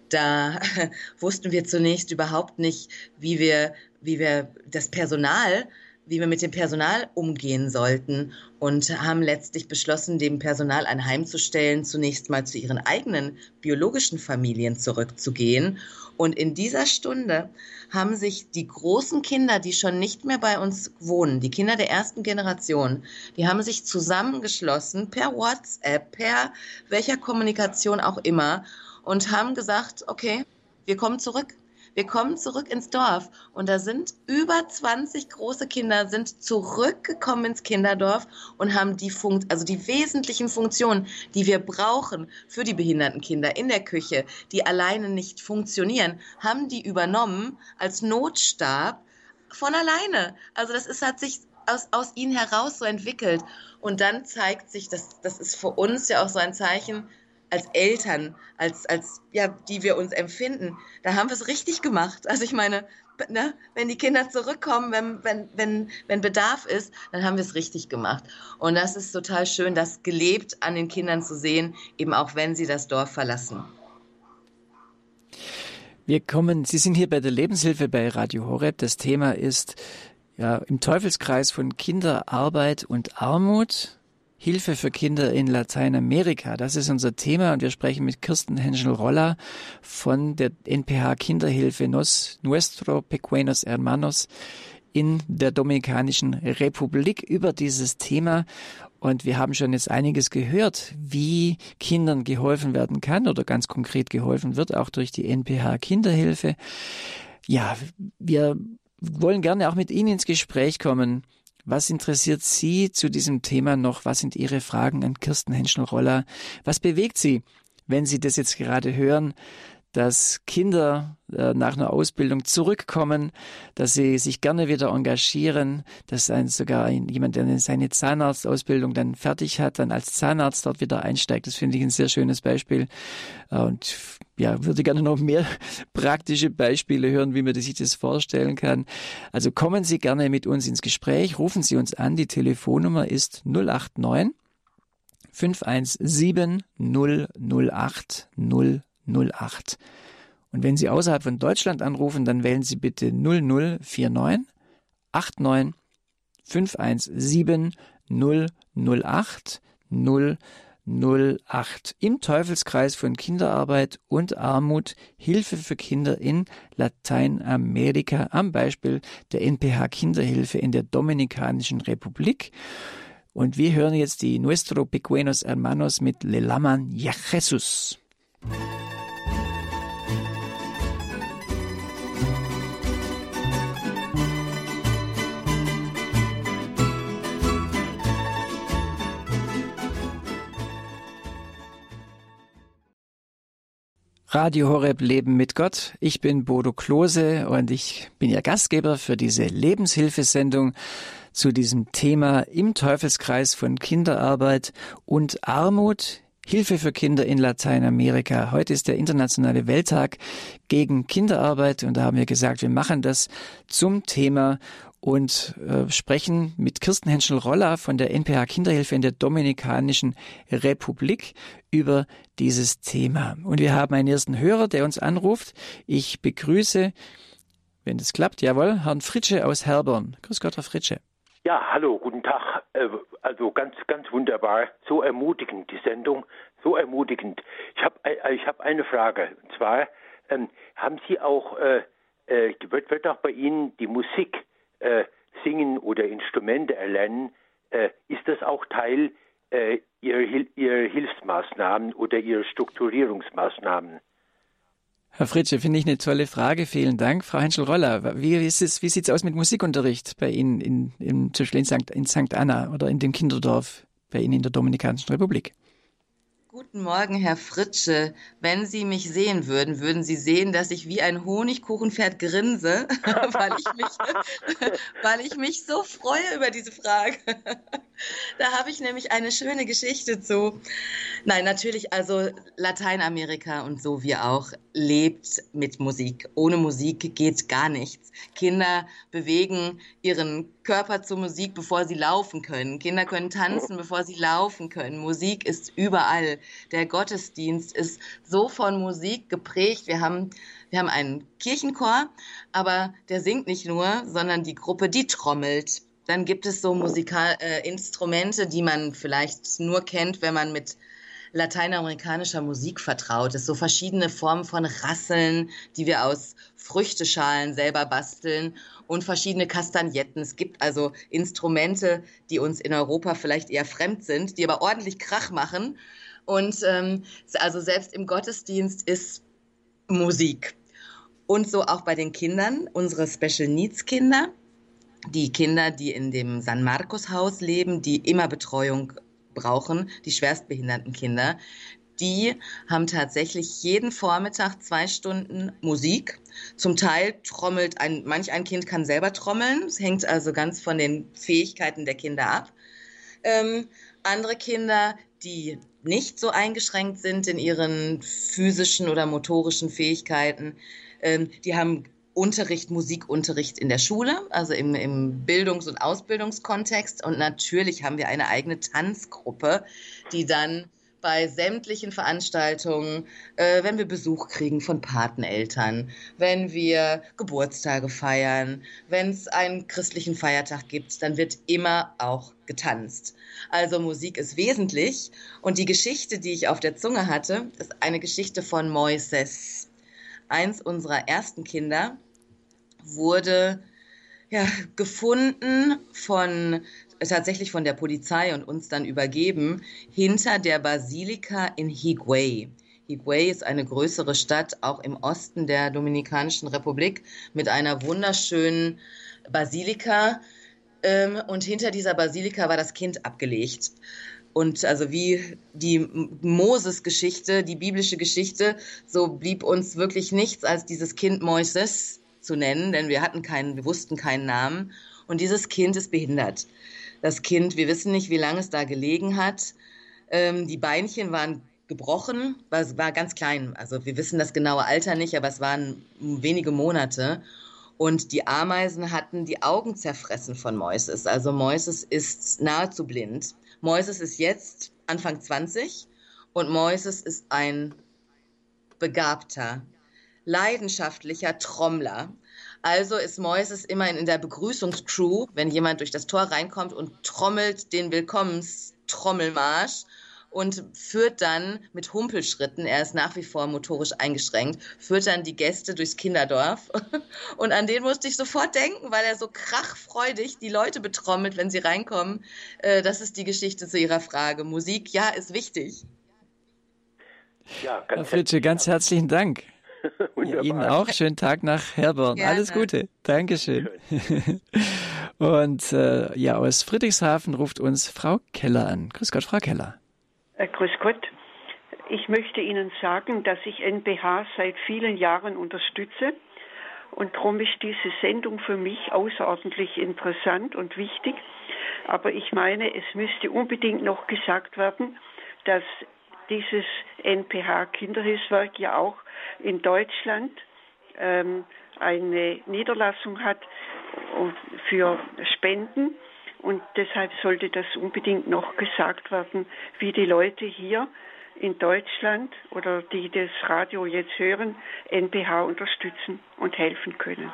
Da wussten wir zunächst überhaupt nicht, wie wir, wie wir das Personal wie wir mit dem Personal umgehen sollten und haben letztlich beschlossen, dem Personal ein Heim zu stellen, zunächst mal zu ihren eigenen biologischen Familien zurückzugehen. Und in dieser Stunde haben sich die großen Kinder, die schon nicht mehr bei uns wohnen, die Kinder der ersten Generation, die haben sich zusammengeschlossen per WhatsApp, per welcher Kommunikation auch immer und haben gesagt, okay, wir kommen zurück. Wir kommen zurück ins Dorf und da sind über 20 große Kinder sind zurückgekommen ins Kinderdorf und haben die Funkt, also die wesentlichen Funktionen, die wir brauchen für die behinderten Kinder in der Küche, die alleine nicht funktionieren, haben die übernommen als Notstab von alleine. Also das ist, hat sich aus, aus ihnen heraus so entwickelt. Und dann zeigt sich, dass das ist für uns ja auch so ein Zeichen, als Eltern, als, als, ja, die wir uns empfinden, da haben wir es richtig gemacht. Also ich meine, ne, wenn die Kinder zurückkommen, wenn, wenn, wenn, wenn Bedarf ist, dann haben wir es richtig gemacht. Und das ist total schön, das gelebt an den Kindern zu sehen, eben auch wenn sie das Dorf verlassen. Wir kommen, Sie sind hier bei der Lebenshilfe bei Radio Horeb. Das Thema ist ja im Teufelskreis von Kinderarbeit und Armut. Hilfe für Kinder in Lateinamerika. Das ist unser Thema und wir sprechen mit Kirsten Henschel-Roller von der NPH Kinderhilfe Nos Nuestro Pequeños Hermanos in der Dominikanischen Republik über dieses Thema. Und wir haben schon jetzt einiges gehört, wie Kindern geholfen werden kann oder ganz konkret geholfen wird, auch durch die NPH Kinderhilfe. Ja, wir wollen gerne auch mit Ihnen ins Gespräch kommen. Was interessiert Sie zu diesem Thema noch? Was sind Ihre Fragen an Kirsten Henschel-Roller? Was bewegt Sie, wenn Sie das jetzt gerade hören? Dass Kinder äh, nach einer Ausbildung zurückkommen, dass sie sich gerne wieder engagieren, dass ein, sogar ein, jemand, der seine Zahnarztausbildung dann fertig hat, dann als Zahnarzt dort wieder einsteigt. Das finde ich ein sehr schönes Beispiel. Äh, und ja, würde gerne noch mehr praktische Beispiele hören, wie man sich das vorstellen kann. Also kommen Sie gerne mit uns ins Gespräch, rufen Sie uns an. Die Telefonnummer ist 089 517 008 0 08. Und wenn Sie außerhalb von Deutschland anrufen, dann wählen Sie bitte 0049 89 517 008 008 im Teufelskreis von Kinderarbeit und Armut Hilfe für Kinder in Lateinamerika am Beispiel der NPH Kinderhilfe in der Dominikanischen Republik. Und wir hören jetzt die Nuestro Pequenos Hermanos mit Le Laman Ya Jesus. Radio Horeb Leben mit Gott. Ich bin Bodo Klose und ich bin Ihr Gastgeber für diese Lebenshilfesendung zu diesem Thema im Teufelskreis von Kinderarbeit und Armut. Hilfe für Kinder in Lateinamerika. Heute ist der internationale Welttag gegen Kinderarbeit und da haben wir gesagt, wir machen das zum Thema und äh, sprechen mit Kirsten Henschel-Roller von der NPH Kinderhilfe in der Dominikanischen Republik über dieses Thema. Und wir haben einen ersten Hörer, der uns anruft. Ich begrüße, wenn das klappt, jawohl, Herrn Fritsche aus Herborn. Grüß Gott, Herr Fritsche. Ja, hallo, guten Tag. Äh, also ganz, ganz wunderbar. So ermutigend die Sendung. so ermutigend. Ich habe äh, ich hab eine Frage. Und zwar, ähm, haben Sie auch, äh, äh, wird, wird auch bei Ihnen die Musik äh, singen oder Instrumente erlernen, äh, ist das auch Teil äh, ihrer, ihrer Hilfsmaßnahmen oder Ihrer Strukturierungsmaßnahmen? Herr Fritsche, finde ich eine tolle Frage. Vielen Dank. Frau Henschel-Roller, wie, ist es, wie sieht es aus mit Musikunterricht bei Ihnen in, in, in, St., in St. Anna oder in dem Kinderdorf bei Ihnen in der Dominikanischen Republik? Guten Morgen, Herr Fritsche. Wenn Sie mich sehen würden, würden Sie sehen, dass ich wie ein Honigkuchenpferd grinse, weil ich mich, weil ich mich so freue über diese Frage. Da habe ich nämlich eine schöne Geschichte zu. Nein, natürlich, also Lateinamerika und so wie auch lebt mit Musik. Ohne Musik geht gar nichts. Kinder bewegen ihren Körper zur Musik, bevor sie laufen können. Kinder können tanzen, bevor sie laufen können. Musik ist überall. Der Gottesdienst ist so von Musik geprägt. Wir haben wir haben einen Kirchenchor, aber der singt nicht nur, sondern die Gruppe, die trommelt. Dann gibt es so Musikalinstrumente, äh, die man vielleicht nur kennt, wenn man mit lateinamerikanischer Musik vertraut ist. So verschiedene Formen von Rasseln, die wir aus Früchteschalen selber basteln und verschiedene Kastagnetten. Es gibt also Instrumente, die uns in Europa vielleicht eher fremd sind, die aber ordentlich Krach machen. Und ähm, also selbst im Gottesdienst ist Musik. Und so auch bei den Kindern, unsere Special Needs Kinder die Kinder, die in dem San Marcos Haus leben, die immer Betreuung brauchen, die schwerstbehinderten Kinder, die haben tatsächlich jeden Vormittag zwei Stunden Musik. Zum Teil trommelt ein, manch ein Kind kann selber trommeln. Es hängt also ganz von den Fähigkeiten der Kinder ab. Ähm, andere Kinder, die nicht so eingeschränkt sind in ihren physischen oder motorischen Fähigkeiten, ähm, die haben Unterricht, Musikunterricht in der Schule, also im, im Bildungs- und Ausbildungskontext. Und natürlich haben wir eine eigene Tanzgruppe, die dann bei sämtlichen Veranstaltungen, äh, wenn wir Besuch kriegen von Pateneltern, wenn wir Geburtstage feiern, wenn es einen christlichen Feiertag gibt, dann wird immer auch getanzt. Also Musik ist wesentlich. Und die Geschichte, die ich auf der Zunge hatte, ist eine Geschichte von Moises eins unserer ersten Kinder wurde ja, gefunden von tatsächlich von der Polizei und uns dann übergeben hinter der Basilika in Higuay. Higuay ist eine größere Stadt auch im Osten der Dominikanischen Republik mit einer wunderschönen Basilika. Ähm, und hinter dieser Basilika war das Kind abgelegt. Und also wie die Moses-Geschichte, die biblische Geschichte, so blieb uns wirklich nichts als dieses Kind Moises zu nennen, denn wir hatten keinen, wir wussten keinen Namen. Und dieses Kind ist behindert. Das Kind, wir wissen nicht, wie lange es da gelegen hat. Ähm, die Beinchen waren gebrochen, war, war ganz klein. Also wir wissen das genaue Alter nicht, aber es waren wenige Monate. Und die Ameisen hatten die Augen zerfressen von Moises. Also Moises ist nahezu blind. Moises ist jetzt Anfang 20 und Moises ist ein begabter, leidenschaftlicher Trommler. Also ist Moises immer in der Begrüßungscrew, wenn jemand durch das Tor reinkommt und trommelt den Willkommenstrommelmarsch und führt dann mit Humpelschritten, er ist nach wie vor motorisch eingeschränkt, führt dann die Gäste durchs Kinderdorf. Und an den musste ich sofort denken, weil er so krachfreudig die Leute betrommelt, wenn sie reinkommen. Äh, das ist die Geschichte zu Ihrer Frage. Musik, ja, ist wichtig. Ja, ganz Herr Fritsche, ganz herzlichen Dank. Ja, Ihnen auch. Schönen Tag nach Herborn. Gerne. Alles Gute. Dankeschön. Und äh, ja, aus Friedrichshafen ruft uns Frau Keller an. Grüß Gott, Frau Keller. Äh, grüß Gott. Ich möchte Ihnen sagen, dass ich NBH seit vielen Jahren unterstütze. Und darum ist diese Sendung für mich außerordentlich interessant und wichtig. Aber ich meine, es müsste unbedingt noch gesagt werden, dass dieses NPH Kinderhilfswerk ja auch in Deutschland ähm, eine Niederlassung hat für Spenden und deshalb sollte das unbedingt noch gesagt werden, wie die Leute hier in Deutschland oder die das Radio jetzt hören, NPH unterstützen und helfen können.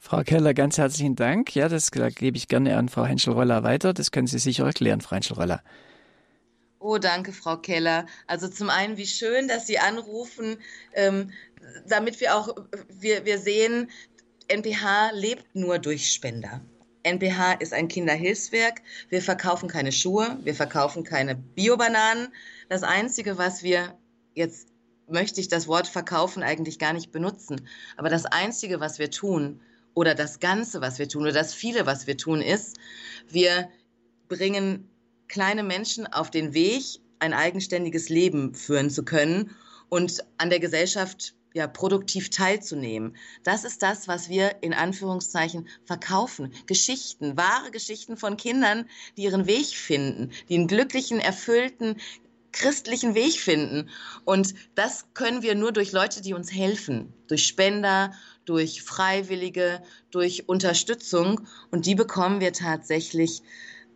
Frau Keller, ganz herzlichen Dank. Ja, das gebe ich gerne an Frau Henschel-Roller weiter. Das können Sie sicher erklären, Frau Henschel-Roller. Oh, danke, Frau Keller. Also zum einen, wie schön, dass Sie anrufen, ähm, damit wir auch, wir, wir sehen, NPH lebt nur durch Spender. NPH ist ein Kinderhilfswerk. Wir verkaufen keine Schuhe, wir verkaufen keine Biobananen. Das Einzige, was wir jetzt möchte ich das Wort verkaufen eigentlich gar nicht benutzen. Aber das Einzige, was wir tun, oder das Ganze, was wir tun, oder das viele, was wir tun, ist, wir bringen kleine Menschen auf den Weg, ein eigenständiges Leben führen zu können und an der Gesellschaft ja, produktiv teilzunehmen. Das ist das, was wir in Anführungszeichen verkaufen. Geschichten, wahre Geschichten von Kindern, die ihren Weg finden, die einen glücklichen, erfüllten, christlichen Weg finden. Und das können wir nur durch Leute, die uns helfen, durch Spender, durch Freiwillige, durch Unterstützung. Und die bekommen wir tatsächlich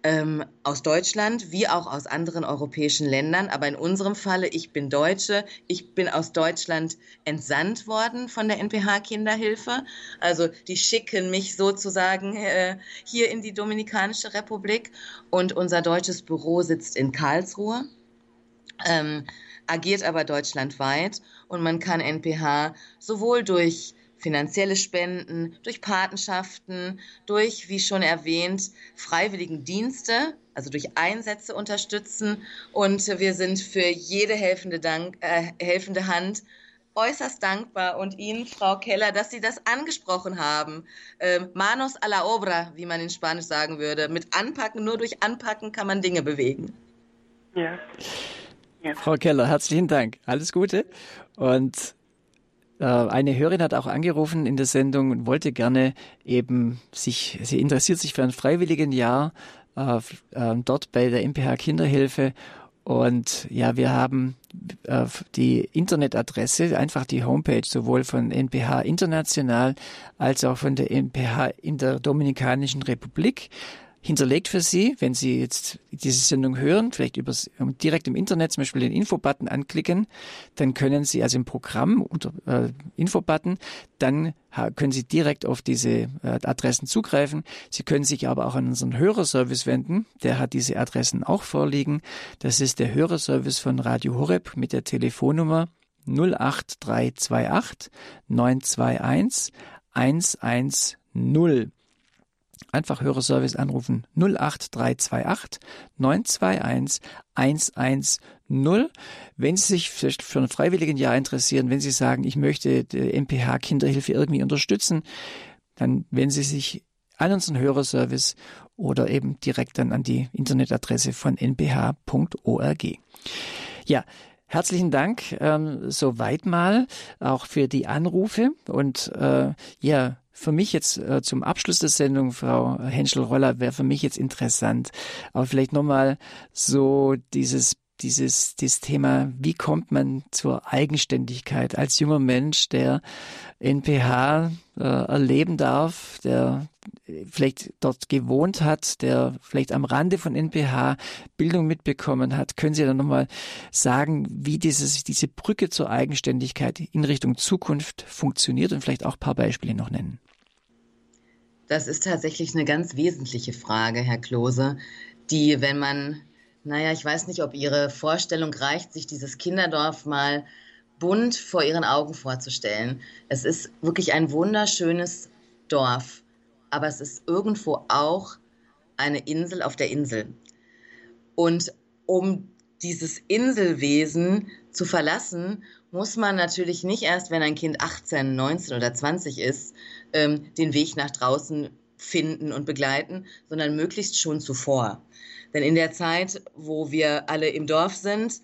ähm, aus Deutschland wie auch aus anderen europäischen Ländern. Aber in unserem Falle, ich bin Deutsche, ich bin aus Deutschland entsandt worden von der NPH Kinderhilfe. Also die schicken mich sozusagen äh, hier in die Dominikanische Republik und unser deutsches Büro sitzt in Karlsruhe. Ähm, agiert aber deutschlandweit und man kann NPH sowohl durch finanzielle Spenden, durch Patenschaften, durch, wie schon erwähnt, freiwilligen Dienste, also durch Einsätze unterstützen. Und wir sind für jede helfende, Dank, äh, helfende Hand äußerst dankbar und Ihnen, Frau Keller, dass Sie das angesprochen haben. Ähm, manos a la obra, wie man in Spanisch sagen würde. Mit Anpacken, nur durch Anpacken kann man Dinge bewegen. Ja. ja. Frau Keller, herzlichen Dank. Alles Gute. Und eine Hörerin hat auch angerufen in der Sendung und wollte gerne eben sich, sie interessiert sich für ein freiwilligen Jahr äh, äh, dort bei der MPH Kinderhilfe. Und ja, wir haben äh, die Internetadresse, einfach die Homepage sowohl von NPH International als auch von der NPH in der Dominikanischen Republik hinterlegt für Sie, wenn Sie jetzt diese Sendung hören, vielleicht über, direkt im Internet zum Beispiel den Infobutton anklicken, dann können Sie also im Programm unter äh, Infobutton, dann können Sie direkt auf diese äh, Adressen zugreifen. Sie können sich aber auch an unseren Hörerservice wenden. Der hat diese Adressen auch vorliegen. Das ist der Hörerservice von Radio Horeb mit der Telefonnummer 08328 921 110. Einfach Hörerservice anrufen 08328 921 110. Wenn Sie sich vielleicht für ein freiwilligen Jahr interessieren, wenn Sie sagen, ich möchte die MPH Kinderhilfe irgendwie unterstützen, dann wenden Sie sich an unseren Hörerservice oder eben direkt dann an die Internetadresse von nph.org. Ja, Herzlichen Dank ähm, soweit mal auch für die Anrufe. Und äh, ja, für mich jetzt äh, zum Abschluss der Sendung, Frau Henschel-Roller, wäre für mich jetzt interessant, aber vielleicht nochmal so dieses dieses, dieses Thema, wie kommt man zur Eigenständigkeit als junger Mensch, der NPH äh, erleben darf, der vielleicht dort gewohnt hat, der vielleicht am Rande von NPH Bildung mitbekommen hat. Können Sie dann nochmal sagen, wie dieses, diese Brücke zur Eigenständigkeit in Richtung Zukunft funktioniert und vielleicht auch ein paar Beispiele noch nennen? Das ist tatsächlich eine ganz wesentliche Frage, Herr Klose, die, wenn man, naja, ich weiß nicht, ob Ihre Vorstellung reicht, sich dieses Kinderdorf mal bunt vor Ihren Augen vorzustellen. Es ist wirklich ein wunderschönes Dorf, aber es ist irgendwo auch eine Insel auf der Insel. Und um dieses Inselwesen zu verlassen, muss man natürlich nicht erst, wenn ein Kind 18, 19 oder 20 ist, ähm, den Weg nach draußen finden und begleiten, sondern möglichst schon zuvor. Denn in der Zeit, wo wir alle im Dorf sind,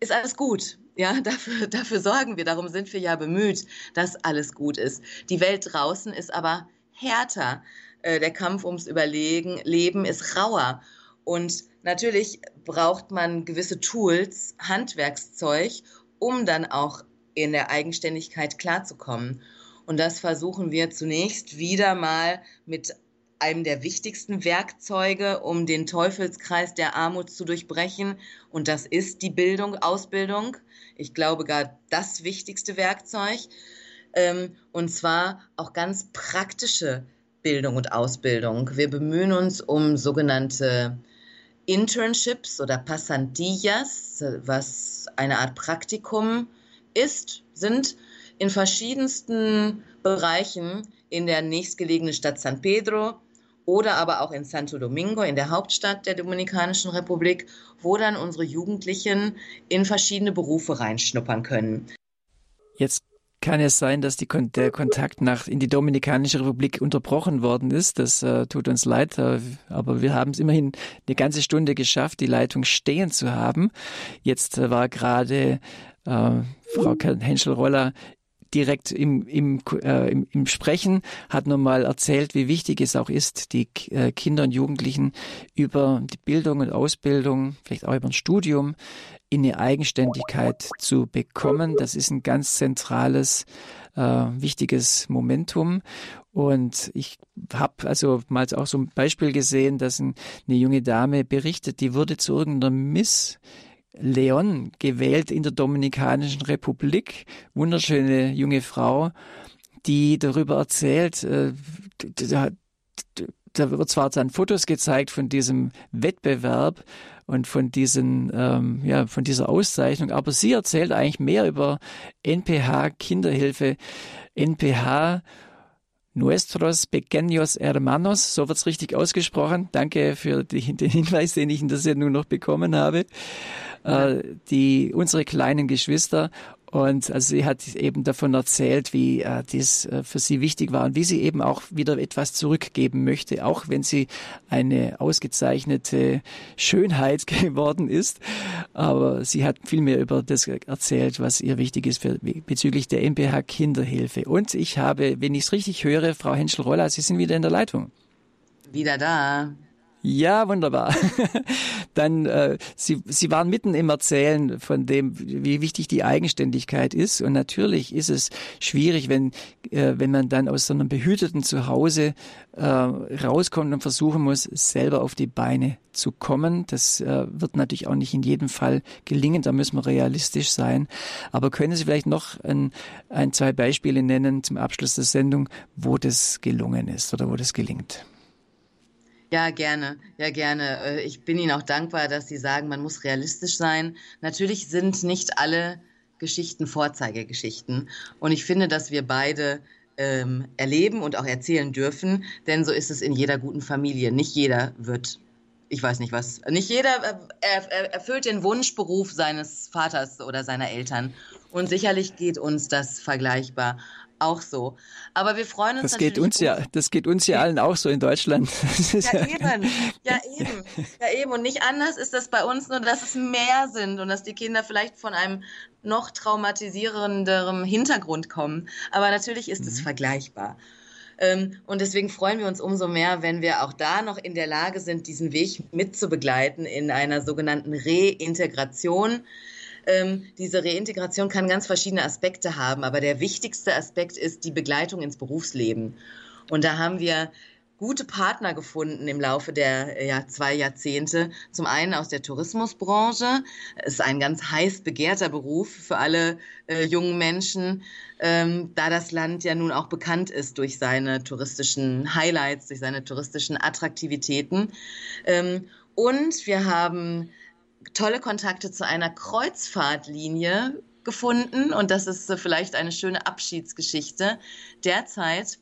ist alles gut. Ja, dafür, dafür sorgen wir, darum sind wir ja bemüht, dass alles gut ist. Die Welt draußen ist aber härter. Äh, der Kampf ums Überlegen, Leben ist rauer. Und natürlich braucht man gewisse Tools, Handwerkszeug, um dann auch in der Eigenständigkeit klarzukommen. Und das versuchen wir zunächst wieder mal mit einem der wichtigsten Werkzeuge, um den Teufelskreis der Armut zu durchbrechen. Und das ist die Bildung, Ausbildung. Ich glaube gar das wichtigste Werkzeug. Ähm, und zwar auch ganz praktische Bildung und Ausbildung. Wir bemühen uns um sogenannte Internships oder Passantillas, was eine Art Praktikum ist, sind in verschiedensten Bereichen in der nächstgelegenen Stadt San Pedro oder aber auch in Santo Domingo, in der Hauptstadt der Dominikanischen Republik, wo dann unsere Jugendlichen in verschiedene Berufe reinschnuppern können. Jetzt kann es sein, dass die, der Kontakt nach in die Dominikanische Republik unterbrochen worden ist. Das äh, tut uns leid, äh, aber wir haben es immerhin eine ganze Stunde geschafft, die Leitung stehen zu haben. Jetzt äh, war gerade äh, Frau Henschel-Roller direkt im, im, äh, im, im Sprechen, hat nochmal erzählt, wie wichtig es auch ist, die äh, Kinder und Jugendlichen über die Bildung und Ausbildung, vielleicht auch über ein Studium, in eine Eigenständigkeit zu bekommen. Das ist ein ganz zentrales, äh, wichtiges Momentum. Und ich habe also mal auch so ein Beispiel gesehen, dass ein, eine junge Dame berichtet, die wurde zu irgendeiner Miss Leon gewählt in der Dominikanischen Republik. Wunderschöne junge Frau, die darüber erzählt, äh, da wird zwar dann Fotos gezeigt von diesem Wettbewerb und von diesen, ähm, ja, von dieser Auszeichnung, aber sie erzählt eigentlich mehr über NPH Kinderhilfe, NPH Nuestros Pequeños Hermanos, so wird's richtig ausgesprochen. Danke für die, den Hinweis, den ich in der Sendung noch bekommen habe äh, die unsere kleinen Geschwister. Und also sie hat eben davon erzählt, wie äh, dies äh, für sie wichtig war und wie sie eben auch wieder etwas zurückgeben möchte, auch wenn sie eine ausgezeichnete Schönheit geworden ist. Aber sie hat viel mehr über das erzählt, was ihr wichtig ist für, bezüglich der MPH Kinderhilfe. Und ich habe, wenn ich es richtig höre, Frau Henschel-Roller, Sie sind wieder in der Leitung. Wieder da. Ja, wunderbar. Dann, äh, Sie, Sie waren mitten im Erzählen von dem, wie wichtig die Eigenständigkeit ist. Und natürlich ist es schwierig, wenn, äh, wenn man dann aus so einem behüteten Zuhause äh, rauskommt und versuchen muss, selber auf die Beine zu kommen. Das äh, wird natürlich auch nicht in jedem Fall gelingen. Da müssen wir realistisch sein. Aber können Sie vielleicht noch ein, ein zwei Beispiele nennen zum Abschluss der Sendung, wo das gelungen ist oder wo das gelingt? Ja, gerne. Ja, gerne. Äh, ich bin Ihnen auch dankbar, dass Sie sagen, man muss realistisch sein. Natürlich sind nicht alle Geschichten Vorzeigegeschichten. Und ich finde, dass wir beide ähm, erleben und auch erzählen dürfen, denn so ist es in jeder guten Familie. Nicht jeder wird, ich weiß nicht was, nicht jeder äh, erfüllt den Wunschberuf seines Vaters oder seiner Eltern. Und sicherlich geht uns das vergleichbar auch so. Aber wir freuen uns das geht uns ja, das geht uns ja allen auch so in Deutschland. Ja, eben, ja eben, ja eben. Und nicht anders ist das bei uns, nur dass es mehr sind und dass die Kinder vielleicht von einem noch traumatisierenderen Hintergrund kommen. Aber natürlich ist mhm. es vergleichbar. Ähm, und deswegen freuen wir uns umso mehr, wenn wir auch da noch in der Lage sind, diesen Weg mitzubegleiten in einer sogenannten Reintegration ähm, diese Reintegration kann ganz verschiedene Aspekte haben, aber der wichtigste Aspekt ist die Begleitung ins Berufsleben. Und da haben wir gute Partner gefunden im Laufe der ja, zwei Jahrzehnte. Zum einen aus der Tourismusbranche. Ist ein ganz heiß begehrter Beruf für alle äh, jungen Menschen, ähm, da das Land ja nun auch bekannt ist durch seine touristischen Highlights, durch seine touristischen Attraktivitäten. Ähm, und wir haben tolle Kontakte zu einer Kreuzfahrtlinie gefunden und das ist vielleicht eine schöne Abschiedsgeschichte. Derzeit,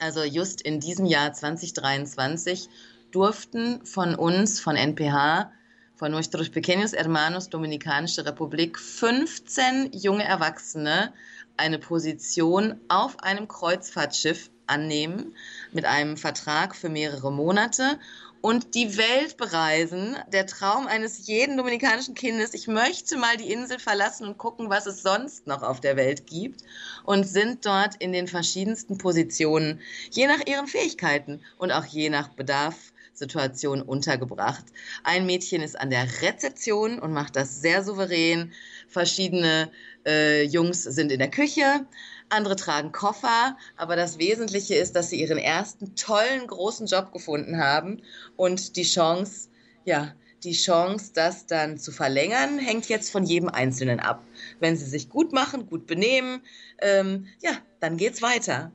also just in diesem Jahr 2023, durften von uns, von NPH, von Nuestros Pequeños Hermanos Dominikanische Republik, 15 junge Erwachsene eine Position auf einem Kreuzfahrtschiff annehmen mit einem Vertrag für mehrere Monate und die Welt bereisen. Der Traum eines jeden dominikanischen Kindes. Ich möchte mal die Insel verlassen und gucken, was es sonst noch auf der Welt gibt. Und sind dort in den verschiedensten Positionen, je nach ihren Fähigkeiten und auch je nach Bedarf. Situation untergebracht. Ein Mädchen ist an der Rezeption und macht das sehr souverän. Verschiedene äh, Jungs sind in der Küche andere tragen Koffer, aber das Wesentliche ist, dass sie ihren ersten tollen großen Job gefunden haben und die Chance, ja, die Chance, das dann zu verlängern, hängt jetzt von jedem Einzelnen ab. Wenn sie sich gut machen, gut benehmen, ähm, ja, dann geht's weiter.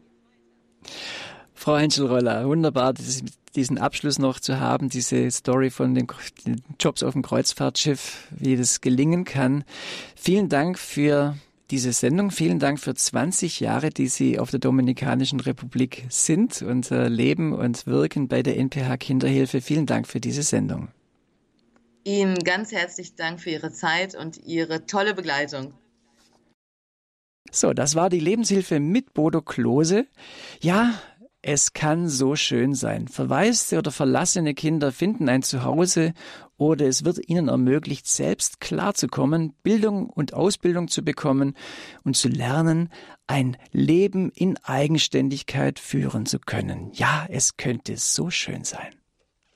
Frau Henschel-Roller, wunderbar, diesen Abschluss noch zu haben, diese Story von den, Jobs auf dem Kreuzfahrtschiff, wie das gelingen kann. Vielen Dank für diese Sendung. Vielen Dank für 20 Jahre, die Sie auf der Dominikanischen Republik sind und äh, leben und wirken bei der NPH Kinderhilfe. Vielen Dank für diese Sendung. Ihnen ganz herzlichen Dank für Ihre Zeit und Ihre tolle Begleitung. So, das war die Lebenshilfe mit Bodo Klose. Ja, es kann so schön sein. Verwaiste oder verlassene Kinder finden ein Zuhause oder es wird ihnen ermöglicht, selbst klarzukommen, Bildung und Ausbildung zu bekommen und zu lernen, ein Leben in Eigenständigkeit führen zu können. Ja, es könnte so schön sein.